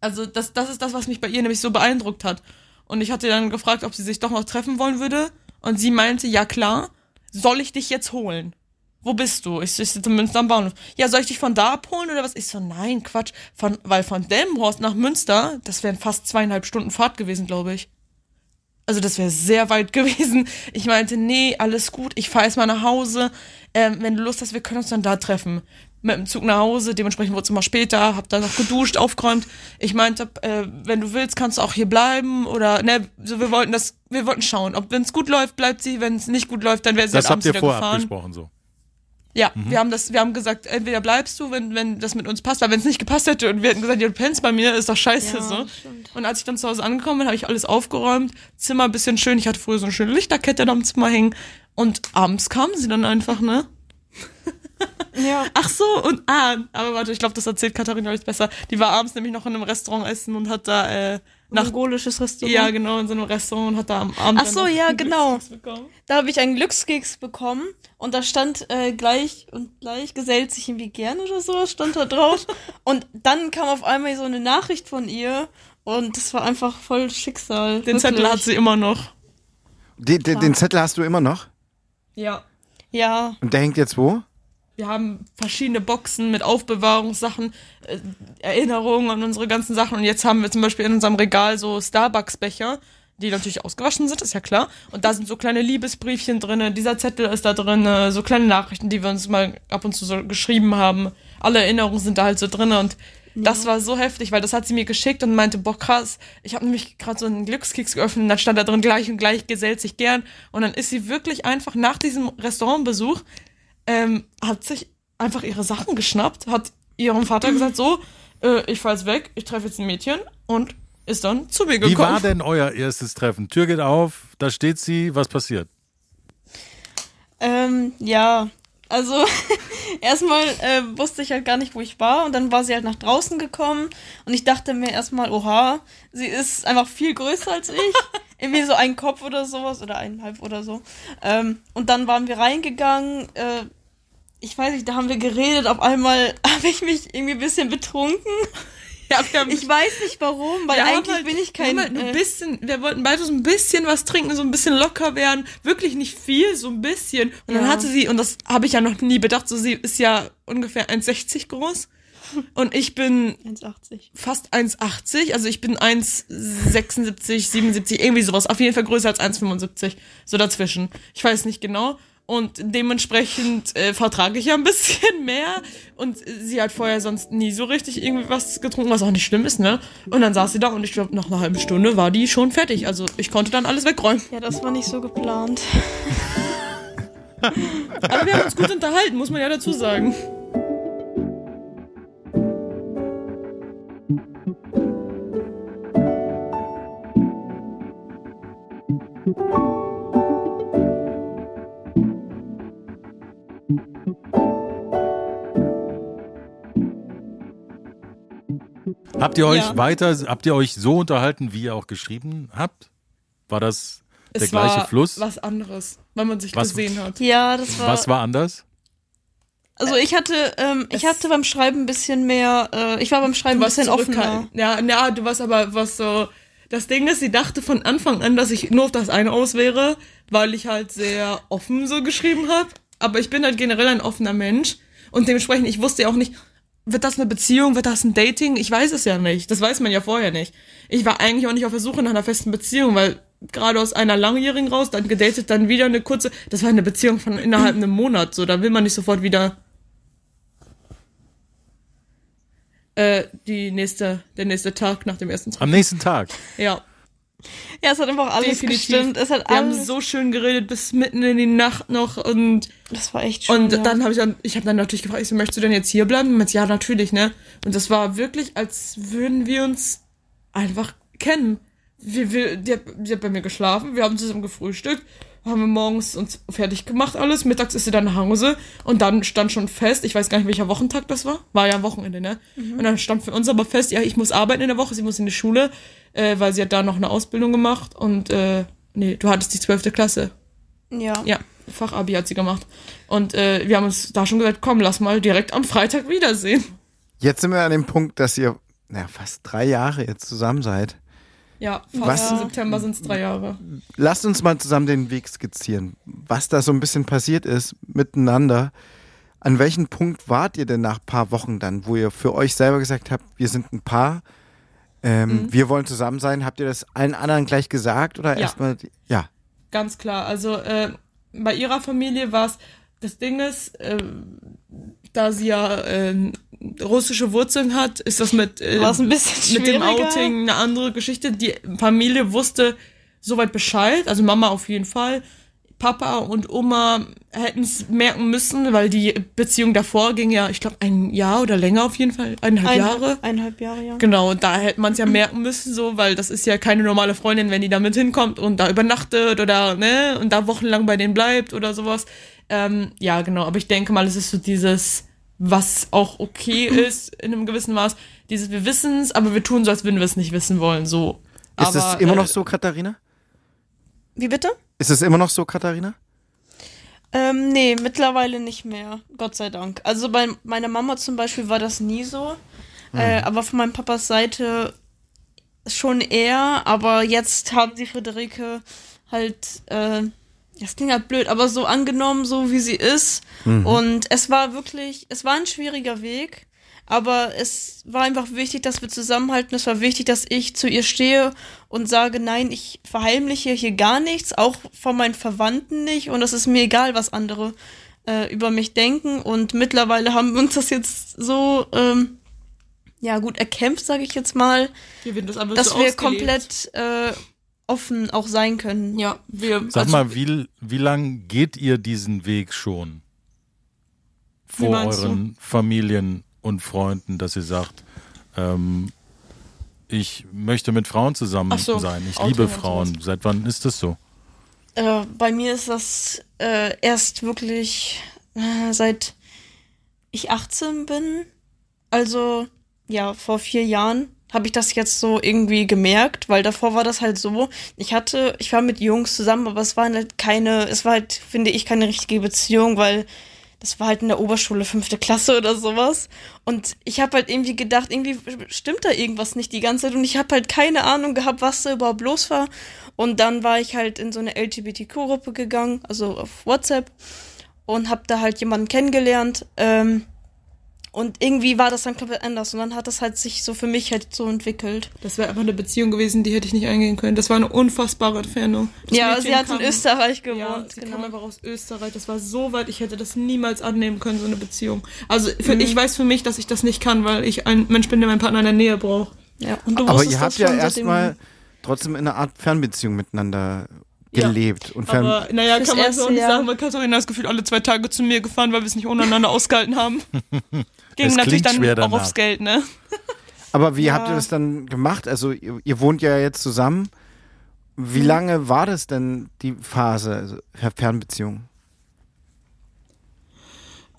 [SPEAKER 3] also das, das ist das, was mich bei ihr nämlich so beeindruckt hat. Und ich hatte dann gefragt, ob sie sich doch noch treffen wollen würde. Und sie meinte, ja klar, soll ich dich jetzt holen? Wo bist du? Ich, ich sitze in Münster am Bahnhof. Ja, soll ich dich von da abholen oder was? Ich so, nein, Quatsch. Von, weil von Delmenhorst nach Münster, das wären fast zweieinhalb Stunden Fahrt gewesen, glaube ich. Also das wäre sehr weit gewesen. Ich meinte, nee, alles gut, ich fahre erstmal nach Hause. Ähm, wenn du Lust hast, wir können uns dann da treffen. Mit dem Zug nach Hause, dementsprechend wurde es immer später, hab dann noch geduscht, aufgeräumt. Ich meinte, äh, wenn du willst, kannst du auch hier bleiben oder ne, so wir wollten das, wir wollten schauen. Ob wenn es gut läuft, bleibt sie, wenn es nicht gut läuft, dann wäre sie
[SPEAKER 2] Das
[SPEAKER 3] halt
[SPEAKER 2] habt
[SPEAKER 3] abends
[SPEAKER 2] ihr
[SPEAKER 3] wieder
[SPEAKER 2] vorab
[SPEAKER 3] gefahren.
[SPEAKER 2] besprochen so.
[SPEAKER 3] Ja,
[SPEAKER 2] Mhm.
[SPEAKER 3] wir haben das, wir haben gesagt, entweder bleibst du, wenn, wenn das mit uns passt, weil wenn es nicht gepasst hätte und wir hätten gesagt, ja, du pennst bei mir, ist doch scheiße
[SPEAKER 4] Ja,
[SPEAKER 3] so.
[SPEAKER 4] stimmt.
[SPEAKER 3] Und als ich dann zu Hause angekommen bin, habe ich alles aufgeräumt, Zimmer ein bisschen schön, ich hatte früher so eine schöne Lichterkette da am Zimmer hängen und abends kam sie dann einfach, ne?
[SPEAKER 4] Ja.
[SPEAKER 3] Ach so, und ah, aber warte, ich glaube, das erzählt Katharina euch besser. Die war abends nämlich noch in einem Restaurant essen und hat da äh, nach
[SPEAKER 4] Mongolisches Restaurant.
[SPEAKER 3] ja, genau, in so einem Restaurant und hat da am Abend
[SPEAKER 4] Ach so, ja, genau.
[SPEAKER 3] Glückskeks bekommen.
[SPEAKER 4] Da habe ich einen Glückskeks bekommen und da stand äh, gleich und gleich gesellt sich irgendwie gern oder sowas, stand da drauf. und dann kam auf einmal so eine Nachricht von ihr und das war einfach voll Schicksal.
[SPEAKER 3] Den Zettel
[SPEAKER 4] wirklich.
[SPEAKER 3] hat sie immer noch.
[SPEAKER 1] Den, den, den Zettel hast du immer noch?
[SPEAKER 3] Ja.
[SPEAKER 4] Ja,
[SPEAKER 1] Und der hängt jetzt wo?
[SPEAKER 3] Wir haben verschiedene Boxen mit Aufbewahrungssachen, äh, Erinnerungen an unsere ganzen Sachen. Und jetzt haben wir zum Beispiel in unserem Regal so Starbucks-Becher, die natürlich ausgewaschen sind, ist ja klar. Und da sind so kleine Liebesbriefchen drinne. Dieser Zettel ist da drin, so kleine Nachrichten, die wir uns mal ab und zu so geschrieben haben. Alle Erinnerungen sind da halt so drinne und das war so heftig, weil das hat sie mir geschickt und meinte, boah krass, ich habe nämlich gerade so einen Glückskeks geöffnet und dann stand da drin gleich und gleich gesellt sich gern und dann ist sie wirklich einfach nach diesem Restaurantbesuch ähm, hat sich einfach ihre Sachen geschnappt, hat ihrem Vater gesagt, so, äh, ich fahr jetzt weg, ich treffe jetzt ein Mädchen und ist dann zu mir gekommen.
[SPEAKER 2] Wie war denn euer erstes Treffen? Tür geht auf, da steht sie, was passiert?
[SPEAKER 4] ähm, ja. Also erstmal äh, wusste ich halt gar nicht, wo ich war und dann war sie halt nach draußen gekommen und ich dachte mir erstmal, oha, sie ist einfach viel größer als ich. Irgendwie so ein Kopf oder sowas oder eineinhalb oder so. Ähm, und dann waren wir reingegangen. Äh, ich weiß nicht, da haben wir geredet. Auf einmal habe ich mich irgendwie ein bisschen betrunken.
[SPEAKER 3] Ja,
[SPEAKER 4] Ich weiß nicht warum, weil eigentlich
[SPEAKER 3] halt,
[SPEAKER 4] bin ich kein.
[SPEAKER 3] Wir, halt ein
[SPEAKER 4] äh,
[SPEAKER 3] bisschen, wir wollten beide so ein bisschen was trinken, so ein bisschen locker werden. Wirklich nicht viel, so ein bisschen. Und dann
[SPEAKER 4] Ja.
[SPEAKER 3] hatte sie, und das habe ich ja noch nie bedacht, so sie ist ja ungefähr 1,60 groß. Und ich bin
[SPEAKER 4] 1,80.
[SPEAKER 3] fast 1,80. Also ich bin 1,76, 77, irgendwie sowas. Auf jeden Fall größer als 1,75. So dazwischen. Ich weiß nicht genau. Und dementsprechend äh, vertrage ich ja ein bisschen mehr. Und sie hat vorher sonst nie so richtig irgendwie was getrunken, was auch nicht schlimm ist, ne? Und dann saß sie da und ich glaube, nach einer halben Stunde war die schon fertig. Also ich konnte dann alles wegräumen.
[SPEAKER 4] Ja, das war nicht so geplant.
[SPEAKER 3] Aber wir haben uns gut unterhalten, muss man ja dazu sagen.
[SPEAKER 2] Habt ihr euch
[SPEAKER 3] Ja.
[SPEAKER 2] weiter, habt ihr euch so unterhalten, wie ihr auch geschrieben habt? War das der
[SPEAKER 3] es
[SPEAKER 2] gleiche
[SPEAKER 3] war
[SPEAKER 2] Fluss?
[SPEAKER 3] was anderes, weil man sich
[SPEAKER 2] Was-
[SPEAKER 3] gesehen hat.
[SPEAKER 4] Ja, das war.
[SPEAKER 2] Was war anders?
[SPEAKER 4] Also ich hatte, ähm, ich hatte beim Schreiben ein bisschen mehr, äh, ich war beim Schreiben ein bisschen offener.
[SPEAKER 3] Ja, na, du warst aber was so. Das Ding ist, sie dachte von Anfang an, dass ich nur auf das eine aus wäre, weil ich halt sehr offen so geschrieben habe. Aber ich bin halt generell ein offener Mensch und dementsprechend, ich wusste ja auch nicht, wird das eine Beziehung, wird das ein Dating? Ich weiß es ja nicht. Das weiß man ja vorher nicht. Ich war eigentlich auch nicht auf der Suche nach einer festen Beziehung, weil gerade aus einer langjährigen raus, dann gedatet, dann wieder eine kurze. Das war eine Beziehung von innerhalb einem Monat. So, da will man nicht sofort wieder äh, die nächste, der nächste Tag nach dem ersten Treffen.
[SPEAKER 2] Am nächsten Tag.
[SPEAKER 3] Ja,
[SPEAKER 4] Ja, es hat einfach alles
[SPEAKER 3] definitiv.
[SPEAKER 4] gestimmt. Es hat
[SPEAKER 3] Wir haben
[SPEAKER 4] alles.
[SPEAKER 3] so schön geredet bis mitten in die Nacht noch und
[SPEAKER 4] das war echt schön.
[SPEAKER 3] und
[SPEAKER 4] ja.
[SPEAKER 3] dann habe ich dann ich habe dann natürlich gefragt, ich so, möchtest du denn jetzt hier bleiben? Und meinte, ja, natürlich, ne? Und das war wirklich, als würden wir uns einfach kennen. Wir, wir, die, hat, die hat bei mir geschlafen, wir haben zusammen gefrühstückt, haben wir morgens uns fertig gemacht alles, mittags ist sie dann nach Hause und dann stand schon fest, ich weiß gar nicht, welcher Wochentag das war, war ja am Wochenende, ne? Und dann stand für uns aber fest, ja, ich muss arbeiten in der Woche, sie muss in die Schule, äh, weil sie hat da noch eine Ausbildung gemacht und äh, nee, du hattest die zwölfte Klasse.
[SPEAKER 4] ja.
[SPEAKER 3] Ja, Fachabi hat sie gemacht. Und äh, wir haben uns da schon gesagt, komm, lass mal direkt am Freitag wiedersehen.
[SPEAKER 1] Jetzt sind wir an dem Punkt, dass ihr na, fast drei Jahre jetzt zusammen seid.
[SPEAKER 3] Ja, fast im September sind es drei Jahre.
[SPEAKER 1] Lasst uns mal zusammen den Weg skizzieren, was da so ein bisschen passiert ist miteinander. An welchem Punkt wart ihr denn nach ein paar Wochen dann, wo ihr für euch selber gesagt habt, wir sind ein Paar, ähm, wir wollen zusammen sein? Habt ihr das allen anderen gleich gesagt oder
[SPEAKER 3] Ja.
[SPEAKER 1] erstmal? Ja.
[SPEAKER 3] Ganz klar. Also äh, bei ihrer Familie war es, das Ding ist, äh, da sie ja äh, russische Wurzeln hat, ist das mit, äh, mit dem. Outing eine andere Geschichte. Die Familie wusste soweit Bescheid, also Mama auf jeden Fall. Papa und Oma hätten es merken müssen, weil die Beziehung davor ging ja, ich glaube, ein Jahr oder länger auf jeden Fall, eineinhalb Jahre.
[SPEAKER 4] Eineinhalb, eineinhalb Jahre, ja.
[SPEAKER 3] Genau, und da hätte man es ja merken müssen, so, weil das ist ja keine normale Freundin, wenn die da mit hinkommt und da übernachtet oder, ne, und da wochenlang bei denen bleibt oder sowas. Ähm, ja, genau, aber ich denke mal, es ist so dieses, was auch okay ist in einem gewissen Maß, dieses, wir wissen es, aber wir tun so, als würden wir es nicht wissen wollen, so.
[SPEAKER 1] Ist
[SPEAKER 3] aber,
[SPEAKER 1] es immer
[SPEAKER 3] äh,
[SPEAKER 1] noch so, Katharina?
[SPEAKER 4] Wie bitte?
[SPEAKER 1] Ist es immer noch so, Katharina?
[SPEAKER 4] Ähm, nee, mittlerweile nicht mehr. Gott sei Dank. Also bei meiner Mama zum Beispiel war das nie so. Äh, aber von meinem Papas Seite schon eher. Aber jetzt haben sie Friederike halt, äh, das klingt halt blöd, aber so angenommen, so wie sie ist. Und es war wirklich, es war ein schwieriger Weg. Aber es war einfach wichtig, dass wir zusammenhalten. Es war wichtig, dass ich zu ihr stehe und sage, nein, ich verheimliche hier gar nichts, auch von meinen Verwandten nicht. Und es ist mir egal, was andere äh, über mich denken. Und mittlerweile haben wir uns das jetzt so, ähm, ja gut, erkämpft, sage ich jetzt mal,
[SPEAKER 3] wir werden das
[SPEAKER 4] dass
[SPEAKER 3] so
[SPEAKER 4] wir
[SPEAKER 3] ausgelebt.
[SPEAKER 4] komplett äh, offen auch sein können.
[SPEAKER 3] ja, wir,
[SPEAKER 2] Sag
[SPEAKER 3] also,
[SPEAKER 2] mal, wie, wie lang geht ihr diesen Weg schon? Vor euren Familien und Freunden, dass ihr sagt, ähm, ich möchte mit Frauen zusammen
[SPEAKER 3] so,
[SPEAKER 2] sein. Ich liebe Frauen. Seit wann ist das so?
[SPEAKER 4] Äh, bei mir ist das äh, erst wirklich äh, seit ich 18 bin. Also, ja, vor vier Jahren habe ich das jetzt so irgendwie gemerkt, weil davor war das halt so, ich hatte, ich war mit Jungs zusammen, aber es war halt keine, es war halt, finde ich, keine richtige Beziehung, weil das war halt in der Oberschule, fünfte Klasse oder sowas. Und ich habe halt irgendwie gedacht, irgendwie stimmt da irgendwas nicht die ganze Zeit. Und ich habe halt keine Ahnung gehabt, was da überhaupt los war. Und dann war ich halt in so eine LGBTQ-Gruppe gegangen, also auf WhatsApp. Und habe da halt jemanden kennengelernt. Ähm, und irgendwie war das dann komplett anders. Und dann hat das halt sich so für mich halt so entwickelt.
[SPEAKER 3] Das wäre einfach eine Beziehung gewesen, die hätte ich nicht eingehen können. Das war eine unfassbare Entfernung. Das
[SPEAKER 4] ja,
[SPEAKER 3] Mädchen
[SPEAKER 4] sie hat
[SPEAKER 3] kam-
[SPEAKER 4] in Österreich gewohnt.
[SPEAKER 3] Ja, sie
[SPEAKER 4] genau.
[SPEAKER 3] kam einfach aus Österreich. Das war so weit, ich hätte das niemals annehmen können, so eine Beziehung. Also für,
[SPEAKER 4] Mhm.
[SPEAKER 3] ich weiß für mich, dass ich das nicht kann, weil ich ein Mensch bin, der meinen Partner in der Nähe braucht.
[SPEAKER 4] ja. Und du
[SPEAKER 1] Aber ihr habt ja erstmal trotzdem in einer Art Fernbeziehung miteinander
[SPEAKER 3] Ja.
[SPEAKER 1] gelebt. Und fern
[SPEAKER 3] Aber naja, kann man so nicht sagen, weil Katharina ist gefühlt alle zwei Tage zu mir gefahren, weil wir es nicht untereinander ausgehalten haben. Ging
[SPEAKER 2] Es
[SPEAKER 3] natürlich
[SPEAKER 2] klingt
[SPEAKER 3] dann
[SPEAKER 2] schwer
[SPEAKER 3] auch
[SPEAKER 2] danach.
[SPEAKER 3] aufs Geld, ne?
[SPEAKER 1] Aber wie
[SPEAKER 4] Ja.
[SPEAKER 1] habt ihr das dann gemacht? Also ihr, ihr wohnt ja jetzt zusammen. Wie lange war das denn die Phase, also Fernbeziehung?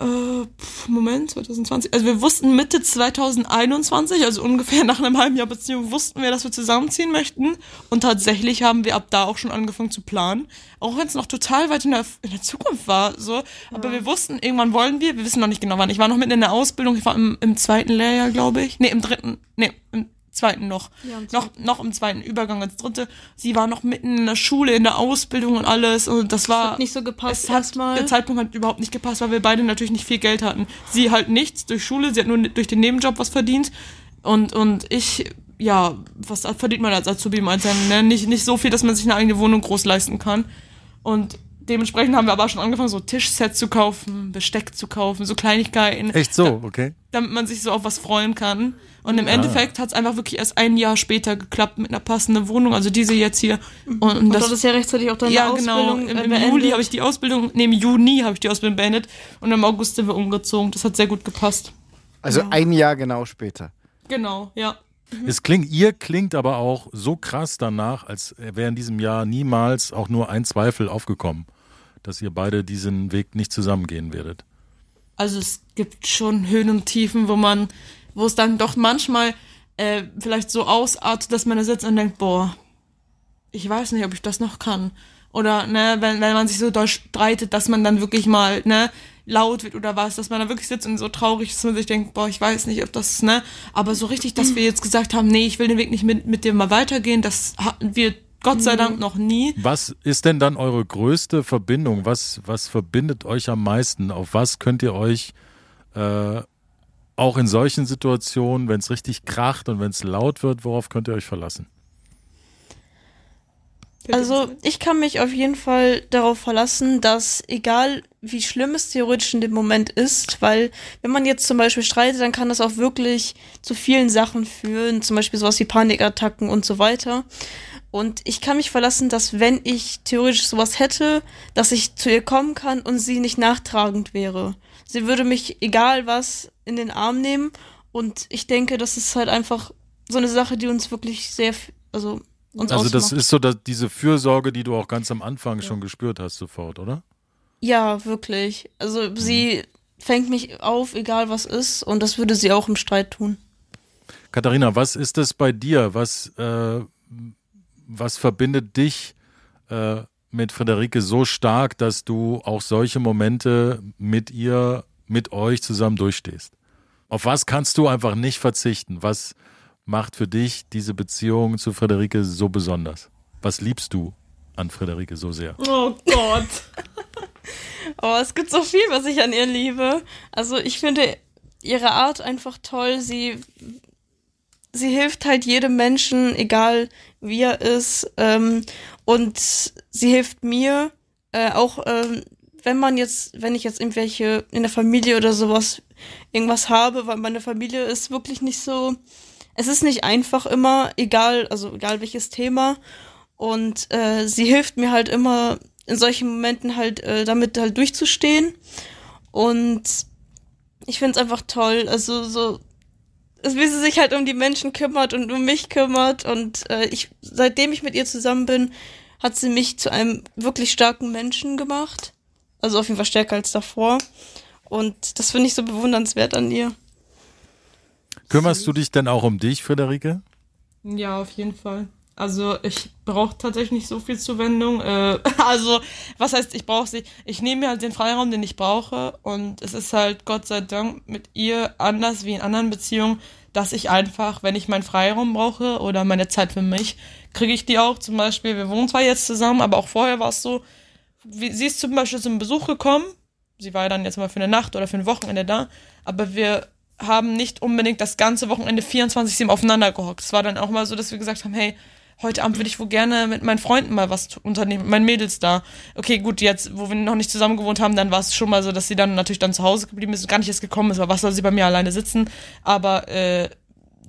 [SPEAKER 3] Äh, Moment, 2020. Also wir wussten Mitte 2021, also ungefähr nach einem halben Jahr Beziehung, wussten wir, dass wir zusammenziehen möchten. Und tatsächlich haben wir ab da auch schon angefangen zu planen. Auch wenn es noch total weit in der, in der Zukunft war, so. Aber wir wussten, irgendwann wollen wir, wir wissen noch nicht genau wann. Ich war noch mitten in der Ausbildung, ich war im, im zweiten Lehrjahr, glaube ich. Nee, im dritten, nee, im zweiten noch.
[SPEAKER 4] Ja, im
[SPEAKER 3] noch, noch im zweiten Übergang ins dritte. Sie war noch mitten in der Schule, in der Ausbildung und alles. Und das war.
[SPEAKER 4] Hat nicht so gepasst erstmal.
[SPEAKER 3] der Zeitpunkt hat überhaupt nicht gepasst, weil wir beide natürlich nicht viel Geld hatten. Sie halt nichts durch Schule, sie hat nur durch den Nebenjob was verdient. Und, und ich, ja, was verdient man als Azubi mal ne? nicht, nicht so viel, dass man sich eine eigene Wohnung groß leisten kann. Und dementsprechend haben wir aber schon angefangen, so Tischsets zu kaufen, Besteck zu kaufen, so Kleinigkeiten,
[SPEAKER 2] Echt so, okay.
[SPEAKER 3] damit man sich so auf was freuen kann. Und im Endeffekt hat es einfach wirklich erst ein Jahr später geklappt mit einer passenden Wohnung, also diese jetzt hier. Und, und das
[SPEAKER 4] du hattest ja rechtzeitig auch deine
[SPEAKER 3] ja, genau.
[SPEAKER 4] Ausbildung
[SPEAKER 3] Im,
[SPEAKER 4] äh,
[SPEAKER 3] im
[SPEAKER 4] beendet.
[SPEAKER 3] Juli habe ich die Ausbildung, nee, im Juni habe ich die Ausbildung beendet und im August sind wir umgezogen. Das hat sehr gut gepasst.
[SPEAKER 1] Also ein Jahr genau später.
[SPEAKER 3] Genau, ja.
[SPEAKER 2] Es klingt, ihr klingt aber auch so krass danach, als wäre in diesem Jahr niemals auch nur ein Zweifel aufgekommen, dass ihr beide diesen Weg nicht zusammengehen werdet.
[SPEAKER 3] Also es gibt schon Höhen und Tiefen, wo man, wo es dann doch manchmal äh, vielleicht so ausartet, dass man da sitzt und denkt, boah, ich weiß nicht, ob ich das noch kann. Oder, ne, wenn, wenn man sich so doll streitet, dass man dann wirklich mal, ne, laut wird oder was, dass man da wirklich sitzt und so traurig ist und sich denkt, boah, ich weiß nicht, ob das, ne, aber so richtig, dass wir jetzt gesagt haben, nee, ich will den Weg nicht mit, mit dir mal weitergehen, das hatten wir Gott sei Dank noch nie.
[SPEAKER 2] Was ist denn dann eure größte Verbindung? Was, was verbindet euch am meisten? Auf was könnt ihr euch äh, auch in solchen Situationen, wenn es richtig kracht und wenn es laut wird, worauf könnt ihr euch verlassen?
[SPEAKER 4] Also ich kann mich auf jeden Fall darauf verlassen, dass egal wie schlimm es theoretisch in dem Moment ist, weil wenn man jetzt zum Beispiel streitet, dann kann das auch wirklich zu vielen Sachen führen, zum Beispiel sowas wie Panikattacken und so weiter. Und ich kann mich verlassen, dass wenn ich theoretisch sowas hätte, dass ich zu ihr kommen kann und sie nicht nachtragend wäre. Sie würde mich egal was in den Arm nehmen und ich denke, das ist halt einfach so eine Sache, die uns wirklich sehr, also uns
[SPEAKER 2] Also das
[SPEAKER 4] ausmacht.
[SPEAKER 2] ist so dass diese Fürsorge, die du auch ganz am Anfang schon gespürt hast sofort, oder?
[SPEAKER 4] Ja, wirklich. Also sie fängt mich auf, egal was ist, und das würde sie auch im Streit tun.
[SPEAKER 2] Katharina, was ist es bei dir? Was, äh, was verbindet dich äh, mit Friederike so stark, dass du auch solche Momente mit ihr, mit euch zusammen durchstehst? Auf was kannst du einfach nicht verzichten? Was macht für dich diese Beziehung zu Friederike so besonders? Was liebst du an Friederike so sehr?
[SPEAKER 3] Oh Gott.
[SPEAKER 4] Oh, es gibt so viel, was ich an ihr liebe. Also ich finde ihre Art einfach toll. Sie, sie hilft halt jedem Menschen, egal wie er ist. Ähm, und sie hilft mir äh, auch, ähm, wenn man jetzt, wenn ich jetzt irgendwelche in der Familie oder sowas irgendwas habe, weil meine Familie ist wirklich nicht so. Es ist nicht einfach immer, egal, also egal welches Thema. Und äh, sie hilft mir halt immer in solchen Momenten halt äh, damit halt durchzustehen. Und ich finde es einfach toll. Also so, also wie sie sich halt um die Menschen kümmert und um mich kümmert. Und äh, ich, seitdem ich mit ihr zusammen bin, hat sie mich zu einem wirklich starken Menschen gemacht. Also auf jeden Fall stärker als davor. Und das finde ich so bewundernswert an ihr.
[SPEAKER 2] Kümmerst du dich denn auch um dich, Friederike?
[SPEAKER 3] Ja, auf jeden Fall. Also ich brauche tatsächlich nicht so viel Zuwendung. Äh, also was heißt, ich brauche sie? Ich nehme mir halt den Freiraum, den ich brauche. Und es ist halt Gott sei Dank mit ihr anders wie in anderen Beziehungen, dass ich einfach, wenn ich meinen Freiraum brauche oder meine Zeit für mich, kriege ich die auch. Zum Beispiel, wir wohnen zwar jetzt zusammen, aber auch vorher war es so, wie, sie ist zum Beispiel zum Besuch gekommen. Sie war ja dann jetzt mal für eine Nacht oder für ein Wochenende da. Aber wir haben nicht unbedingt das ganze Wochenende 24-7 aufeinander gehockt. Es war dann auch mal so, dass wir gesagt haben, hey, heute Abend würde ich wohl gerne mit meinen Freunden mal was unternehmen, mit meinen Mädels da. Okay, gut, jetzt, wo wir noch nicht zusammen gewohnt haben, dann war es schon mal so, dass sie dann natürlich dann zu Hause geblieben ist und gar nicht erst gekommen ist, weil was soll sie bei mir alleine sitzen? Aber äh,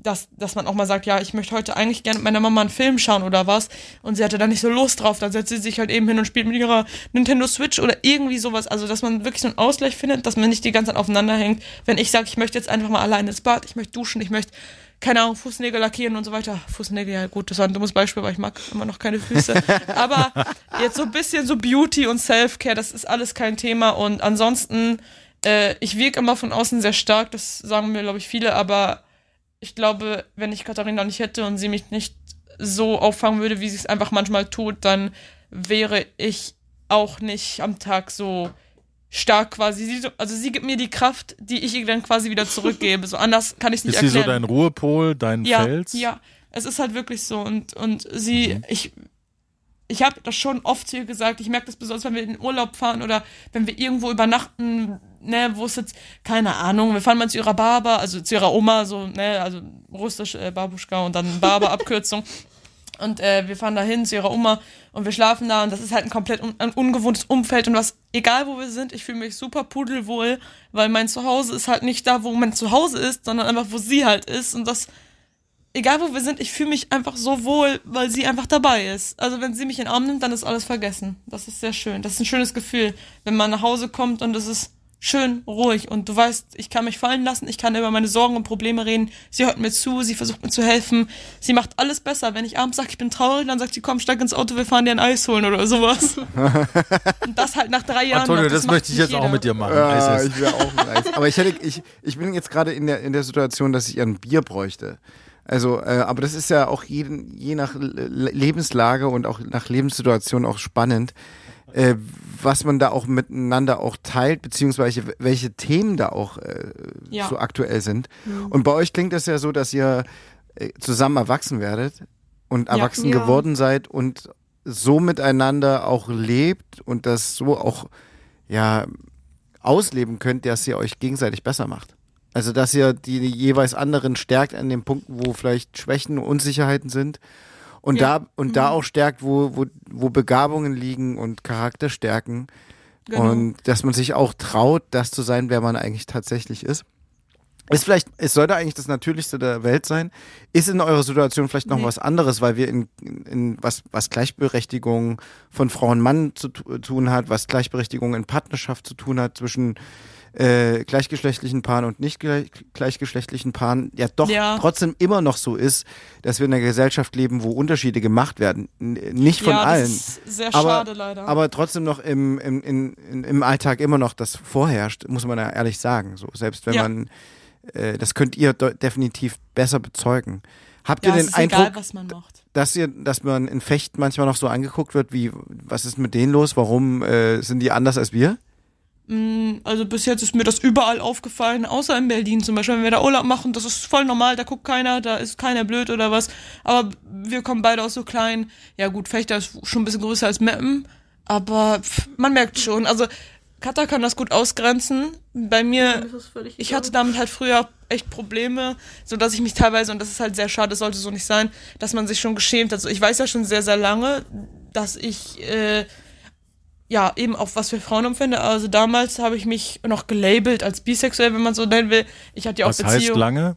[SPEAKER 3] dass, dass man auch mal sagt, ja, ich möchte heute eigentlich gerne mit meiner Mama einen Film schauen oder was. Und sie hatte da nicht so Lust drauf. Dann setzt sie sich halt eben hin und spielt mit ihrer Nintendo Switch oder irgendwie sowas. Also, dass man wirklich so einen Ausgleich findet, dass man nicht die ganze Zeit aufeinander hängt. Wenn ich sage, ich möchte jetzt einfach mal alleine ins Bad, ich möchte duschen, ich möchte, keine Ahnung, Fußnägel lackieren und so weiter. Fußnägel, ja gut, das war ein dummes Beispiel, weil ich mag immer noch keine Füße. Aber jetzt so ein bisschen so Beauty und Self-Care, das ist alles kein Thema. Und ansonsten, äh, ich wirke immer von außen sehr stark, das sagen mir, glaube ich, viele, aber ich glaube, wenn ich Katharina nicht hätte und sie mich nicht so auffangen würde, wie sie es einfach manchmal tut, dann wäre ich auch nicht am Tag so stark quasi. Sie, also sie gibt mir die Kraft, die ich ihr dann quasi wieder zurückgebe. So anders kann ich es nicht
[SPEAKER 2] Ist
[SPEAKER 3] erklären.
[SPEAKER 2] sie so dein Ruhepol, dein
[SPEAKER 3] ja,
[SPEAKER 2] Fels?
[SPEAKER 3] Ja, es ist halt wirklich so. Und, und sie,
[SPEAKER 2] Mhm.
[SPEAKER 3] ich, ich habe das schon oft zu ihr gesagt, ich merke das besonders, wenn wir in den Urlaub fahren oder wenn wir irgendwo übernachten, ne, wo es jetzt, keine Ahnung, wir fahren mal zu ihrer Baba, also zu ihrer Oma, so, ne, also russisch äh, Babuschka und dann Baba-Abkürzung. Und äh, wir fahren da hin zu ihrer Oma und wir schlafen da und das ist halt ein komplett un ein ungewohntes Umfeld und was, egal wo wir sind, ich fühle mich super pudelwohl, weil mein Zuhause ist halt nicht da, wo mein Zuhause ist, sondern einfach, wo sie halt ist und das, egal wo wir sind, ich fühle mich einfach so wohl, weil sie einfach dabei ist. Also wenn sie mich in den Arm nimmt, dann ist alles vergessen. Das ist sehr schön. Das ist ein schönes Gefühl, wenn man nach Hause kommt und es ist schön ruhig und du weißt, ich kann mich fallen lassen, ich kann über meine Sorgen und Probleme reden. Sie hört mir zu, sie versucht mir zu helfen. Sie macht alles besser. Wenn ich abends sage, ich bin traurig, dann sagt sie, komm, steig ins Auto, wir fahren dir ein Eis holen oder sowas. und das halt nach drei Jahren.
[SPEAKER 2] Antonio,
[SPEAKER 3] noch,
[SPEAKER 2] das,
[SPEAKER 3] macht
[SPEAKER 2] möchte ich jetzt auch
[SPEAKER 3] jeder.
[SPEAKER 2] mit dir machen.
[SPEAKER 1] Ja, ich wäre auch ein Eis. Aber ich hätte, ich, ich bin jetzt gerade in der, in der Situation, dass ich ein Bier bräuchte. Also, äh, aber das ist ja auch jeden, je nach Le- Lebenslage und auch nach Lebenssituation auch spannend, äh, was man da auch miteinander auch teilt, beziehungsweise welche Themen da auch äh,
[SPEAKER 3] Ja.
[SPEAKER 1] so aktuell sind. Und bei euch klingt es ja so, dass ihr äh, zusammen erwachsen werdet und erwachsen
[SPEAKER 4] Ja.
[SPEAKER 1] geworden seid und so miteinander auch lebt und das so auch ja ausleben könnt, dass ihr euch gegenseitig besser macht. Also dass ihr die jeweils anderen stärkt an den Punkten, wo vielleicht Schwächen und Unsicherheiten sind und
[SPEAKER 3] Ja.
[SPEAKER 1] da und da auch stärkt, wo, wo, wo Begabungen liegen und Charakterstärken
[SPEAKER 3] Genau.
[SPEAKER 1] und dass man sich auch traut, das zu sein, wer man eigentlich tatsächlich ist. Ist vielleicht, es sollte eigentlich das Natürlichste der Welt sein. Ist in eurer Situation vielleicht noch
[SPEAKER 3] Nee.
[SPEAKER 1] was anderes, weil wir in, in, was, was Gleichberechtigung von Frau und Mann zu tu- tun hat, was Gleichberechtigung in Partnerschaft zu tun hat zwischen äh, gleichgeschlechtlichen Paaren und nicht gleich, gleichgeschlechtlichen Paaren, ja doch
[SPEAKER 3] Ja.
[SPEAKER 1] trotzdem immer noch so ist, dass wir in einer Gesellschaft leben, wo Unterschiede gemacht werden. N nicht von
[SPEAKER 3] ja,
[SPEAKER 1] allen.
[SPEAKER 3] Das ist sehr
[SPEAKER 1] Aber-
[SPEAKER 3] schade leider.
[SPEAKER 1] Aber trotzdem noch im, im, in, im Alltag immer noch das vorherrscht, muss man ja ehrlich sagen. So, selbst wenn
[SPEAKER 3] Ja.
[SPEAKER 1] man, äh, das könnt ihr de- definitiv besser bezeugen. Habt ihr den Eindruck,
[SPEAKER 3] egal,
[SPEAKER 1] dass ihr, dass man in Fechten manchmal noch so angeguckt wird, wie, was ist mit denen los? Warum äh, sind die anders als wir?
[SPEAKER 3] Mm, Also bis jetzt ist mir das überall aufgefallen, außer in Berlin zum Beispiel, wenn wir da Urlaub machen, das ist voll normal, da guckt keiner, da ist keiner blöd oder was. Aber wir kommen beide aus so klein, ja gut, Fechter ist schon ein bisschen größer als Meppen, aber pff, man merkt schon, also Kata kann das gut ausgrenzen. Bei mir, ich hatte damit halt früher echt Probleme, so dass ich mich teilweise, und das ist halt sehr schade, das sollte so nicht sein, dass man sich schon geschämt hat. Also ich weiß ja schon sehr, sehr lange, dass ich äh, ja, eben auch was für Frauen empfinde. Also damals habe ich mich noch gelabelt als bisexuell, wenn man so nennen will. Ich hatte ja auch
[SPEAKER 2] Was heißt
[SPEAKER 3] Beziehungen
[SPEAKER 2] lange?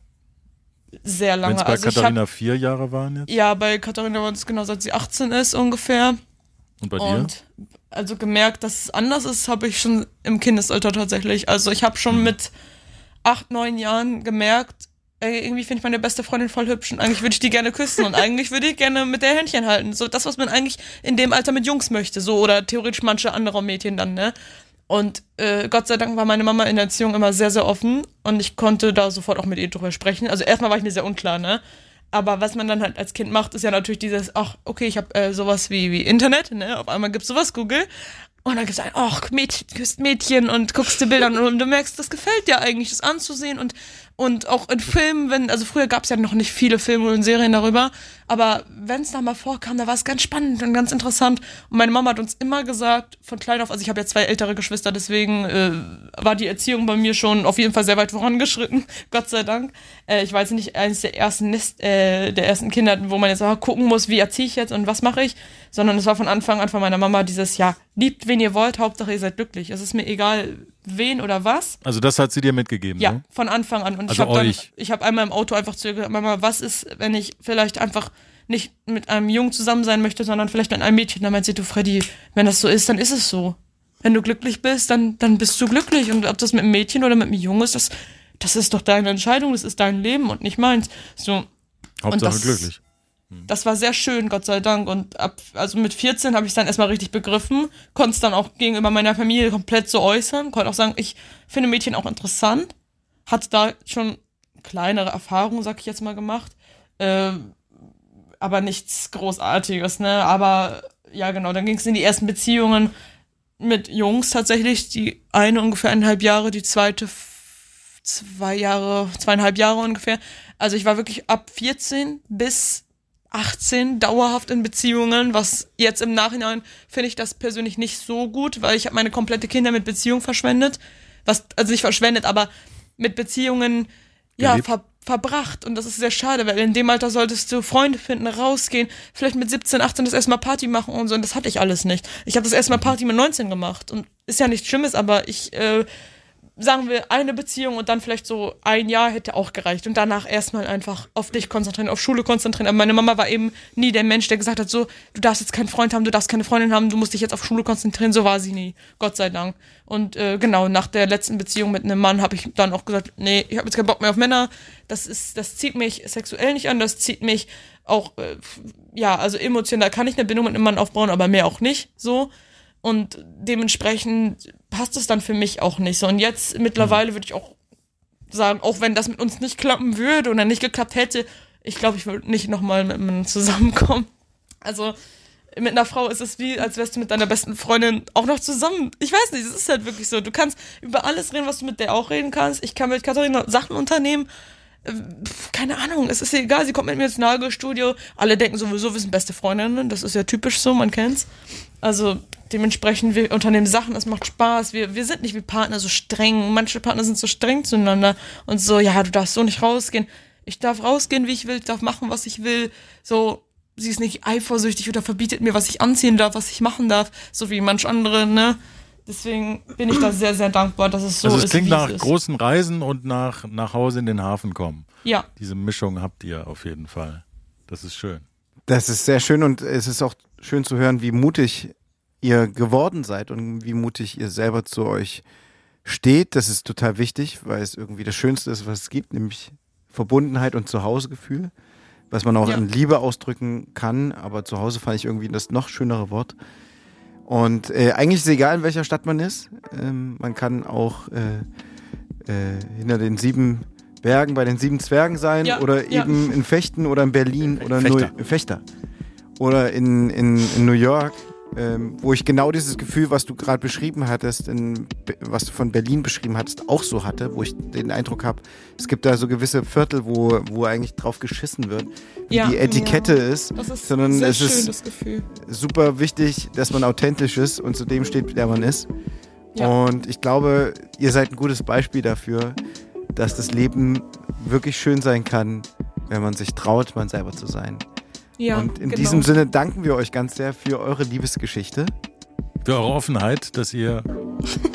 [SPEAKER 3] sehr
[SPEAKER 2] Wenn
[SPEAKER 3] lange.
[SPEAKER 2] es bei
[SPEAKER 3] Also ich
[SPEAKER 2] Katharina
[SPEAKER 3] hab,
[SPEAKER 2] vier Jahre waren jetzt?
[SPEAKER 3] ja, bei Katharina war es genau seit sie 18 ist ungefähr.
[SPEAKER 2] Und bei dir?
[SPEAKER 3] Und also gemerkt, dass es anders ist, habe ich schon im Kindesalter tatsächlich. Also ich habe
[SPEAKER 2] Mhm.
[SPEAKER 3] schon mit acht, neun Jahren gemerkt, irgendwie finde ich meine beste Freundin voll hübsch und eigentlich würde ich die gerne küssen und eigentlich würde ich gerne mit der Händchen halten. So das, was man eigentlich in dem Alter mit Jungs möchte, so oder theoretisch manche andere Mädchen dann, ne? Und äh, Gott sei Dank war meine Mama in der Erziehung immer sehr, sehr offen und ich konnte da sofort auch mit ihr drüber sprechen. Also erstmal war ich mir sehr unklar, ne? Aber was man dann halt als Kind macht, ist ja natürlich dieses, ach, okay, ich habe äh, sowas wie, wie Internet, ne? Auf einmal gibt's sowas, Google. Und dann gibt's ein, ach, Mädchen, küsst Mädchen und guckst dir Bilder an und du merkst, das gefällt dir eigentlich, das anzusehen und und auch in Filmen, wenn, also früher gab es ja noch nicht viele Filme und Serien darüber, aber wenn es da mal vorkam, da war es ganz spannend und ganz interessant. Und meine Mama hat uns immer gesagt, von klein auf, also ich habe ja zwei ältere Geschwister, deswegen äh, war die Erziehung bei mir schon auf jeden Fall sehr weit vorangeschritten, Gott sei Dank. Äh, ich war jetzt nicht eines der ersten Nest, äh, der ersten Kinder, wo man jetzt auch gucken muss, wie erziehe ich jetzt und was mache ich, sondern es war von Anfang an von meiner Mama dieses, ja, liebt wen ihr wollt, Hauptsache ihr seid glücklich. Es ist mir egal, wen oder was.
[SPEAKER 2] Also das hat sie dir mitgegeben,
[SPEAKER 3] Ja,
[SPEAKER 2] ne?
[SPEAKER 3] von Anfang an. Und
[SPEAKER 2] Also
[SPEAKER 3] ich habe dann, ich habe einmal im Auto einfach zu ihr gesagt, Mama, was ist, wenn ich vielleicht einfach nicht mit einem Jungen zusammen sein möchte, sondern vielleicht mit einem Mädchen? Dann meint sie, du Freddy, wenn das so ist, dann ist es so. Wenn du glücklich bist, dann, dann bist du glücklich. Und ob das mit einem Mädchen oder mit einem Jungen ist, das, das ist doch deine Entscheidung, das ist dein Leben und nicht meins. So,
[SPEAKER 2] Hauptsache
[SPEAKER 3] das-
[SPEAKER 2] glücklich.
[SPEAKER 3] Das war sehr schön, Gott sei Dank. Und ab, also mit 14 habe ich dann erstmal richtig begriffen, konnte es dann auch gegenüber meiner Familie komplett so äußern, konnte auch sagen, ich finde Mädchen auch interessant, hatte da schon kleinere Erfahrungen, sag ich jetzt mal, gemacht. Ähm, aber nichts Großartiges, ne? Aber ja, genau, dann ging es in die ersten Beziehungen mit Jungs tatsächlich. Die eine ungefähr eineinhalb Jahre, die zweite zwei Jahre, zweieinhalb Jahre ungefähr. Also ich war wirklich ab 14 bis 18 dauerhaft in Beziehungen, was jetzt im Nachhinein finde ich das persönlich nicht so gut, weil ich habe meine komplette Kinder mit Beziehung verschwendet. Was, also nicht verschwendet, aber mit Beziehungen ja, ver, verbracht. Und das ist sehr schade, weil in dem Alter solltest du Freunde finden, rausgehen, vielleicht mit 17, 18 das erstmal Party machen und so. Und das hatte ich alles nicht. Ich habe das erstmal Party mit 19 gemacht. Und ist ja nichts Schlimmes, aber ich, äh, sagen wir, eine Beziehung und dann vielleicht so ein Jahr hätte auch gereicht. Und danach erstmal einfach auf dich konzentrieren, auf Schule konzentrieren. Aber meine Mama war eben nie der Mensch, der gesagt hat, so, du darfst jetzt keinen Freund haben, du darfst keine Freundin haben, du musst dich jetzt auf Schule konzentrieren. So war sie nie. Gott sei Dank. Und äh, genau, nach der letzten Beziehung mit einem Mann habe ich dann auch gesagt, nee, ich habe jetzt keinen Bock mehr auf Männer. Das ist, das zieht mich sexuell nicht an, das zieht mich auch, äh, ja, also emotional kann ich eine Bindung mit einem Mann aufbauen, aber mehr auch nicht so. Und dementsprechend passt es dann für mich auch nicht so. Und jetzt mittlerweile würde ich auch sagen, auch wenn das mit uns nicht klappen würde oder nicht geklappt hätte, ich glaube, ich würde nicht nochmal mit einem zusammenkommen. Also mit einer Frau ist es wie, als wärst du mit deiner besten Freundin auch noch zusammen. Ich weiß nicht, es ist halt wirklich so. Du kannst über alles reden, was du mit der auch reden kannst. Ich kann mit Katharina Sachen unternehmen. Keine Ahnung, es ist ihr egal, sie kommt mit mir ins Nagelstudio. Alle denken sowieso, wir sind beste Freundinnen. Das ist ja typisch so, man kennt's. Also dementsprechend, wir unternehmen Sachen, es macht Spaß. Wir, wir sind nicht wie Partner so streng. Manche Partner sind so streng zueinander und so, ja, du darfst so nicht rausgehen. Ich darf rausgehen, wie ich will, ich darf machen, was ich will. So, sie ist nicht eifersüchtig oder verbietet mir, was ich anziehen darf, was ich machen darf, so wie manch andere, ne? Deswegen bin ich da sehr, sehr dankbar, dass es so
[SPEAKER 2] also
[SPEAKER 3] ist.
[SPEAKER 2] es klingt
[SPEAKER 3] wie
[SPEAKER 2] nach
[SPEAKER 3] es ist.
[SPEAKER 2] großen Reisen und nach, nach Hause in den Hafen kommen.
[SPEAKER 3] Ja,
[SPEAKER 2] Diese Mischung habt ihr auf jeden Fall. Das ist schön.
[SPEAKER 1] Das ist sehr schön und es ist auch schön zu hören, wie mutig ihr geworden seid und wie mutig ihr selber zu euch steht. Das ist total wichtig, weil es irgendwie das Schönste ist, was es gibt, nämlich Verbundenheit und Zuhausegefühl, was man auch
[SPEAKER 3] Ja.
[SPEAKER 1] in Liebe ausdrücken kann. Aber zu Hause fand ich irgendwie das noch schönere Wort. Und äh, eigentlich ist es egal, in welcher Stadt man ist. Ähm, man kann auch äh, äh, hinter den sieben Bergen bei den sieben Zwergen sein
[SPEAKER 3] Ja,
[SPEAKER 1] oder
[SPEAKER 3] ja.
[SPEAKER 1] eben in Fechten oder in Berlin oder
[SPEAKER 2] Fechter.
[SPEAKER 1] Neu Fechter. Oder in, in, in New York, ähm, wo ich genau dieses Gefühl, was du gerade beschrieben hattest, in, was du von Berlin beschrieben hattest, auch so hatte, wo ich den Eindruck habe, es gibt da so gewisse Viertel, wo, wo eigentlich drauf geschissen wird, wie
[SPEAKER 3] Ja.
[SPEAKER 1] die Etikette ist,
[SPEAKER 3] das ist
[SPEAKER 1] sondern es ist
[SPEAKER 3] Gefühl.
[SPEAKER 1] super wichtig, dass man authentisch ist und zu dem steht, der man ist.
[SPEAKER 3] Ja.
[SPEAKER 1] Und ich glaube, ihr seid ein gutes Beispiel dafür, dass das Leben wirklich schön sein kann, wenn man sich traut, man selber zu sein.
[SPEAKER 3] Ja,
[SPEAKER 1] und in
[SPEAKER 3] genau.
[SPEAKER 1] diesem Sinne danken wir euch ganz sehr für eure Liebesgeschichte.
[SPEAKER 2] Für eure Offenheit, dass ihr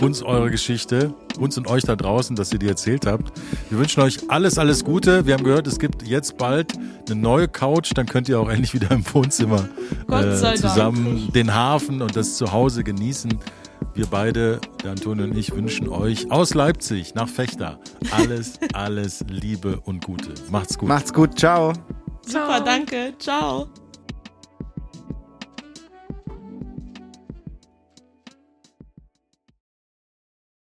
[SPEAKER 2] uns eure Geschichte, uns und euch da draußen, dass ihr die erzählt habt. Wir wünschen euch alles, alles Gute. Wir haben gehört, es gibt jetzt bald eine neue Couch, dann könnt ihr auch endlich wieder im Wohnzimmer äh, zusammen den Hafen und das Zuhause genießen. Wir beide, der Antonio und ich, wünschen euch aus Leipzig nach Fechter alles, alles Liebe und Gute. Macht's gut.
[SPEAKER 1] Macht's gut, ciao.
[SPEAKER 3] Super, danke. Ciao.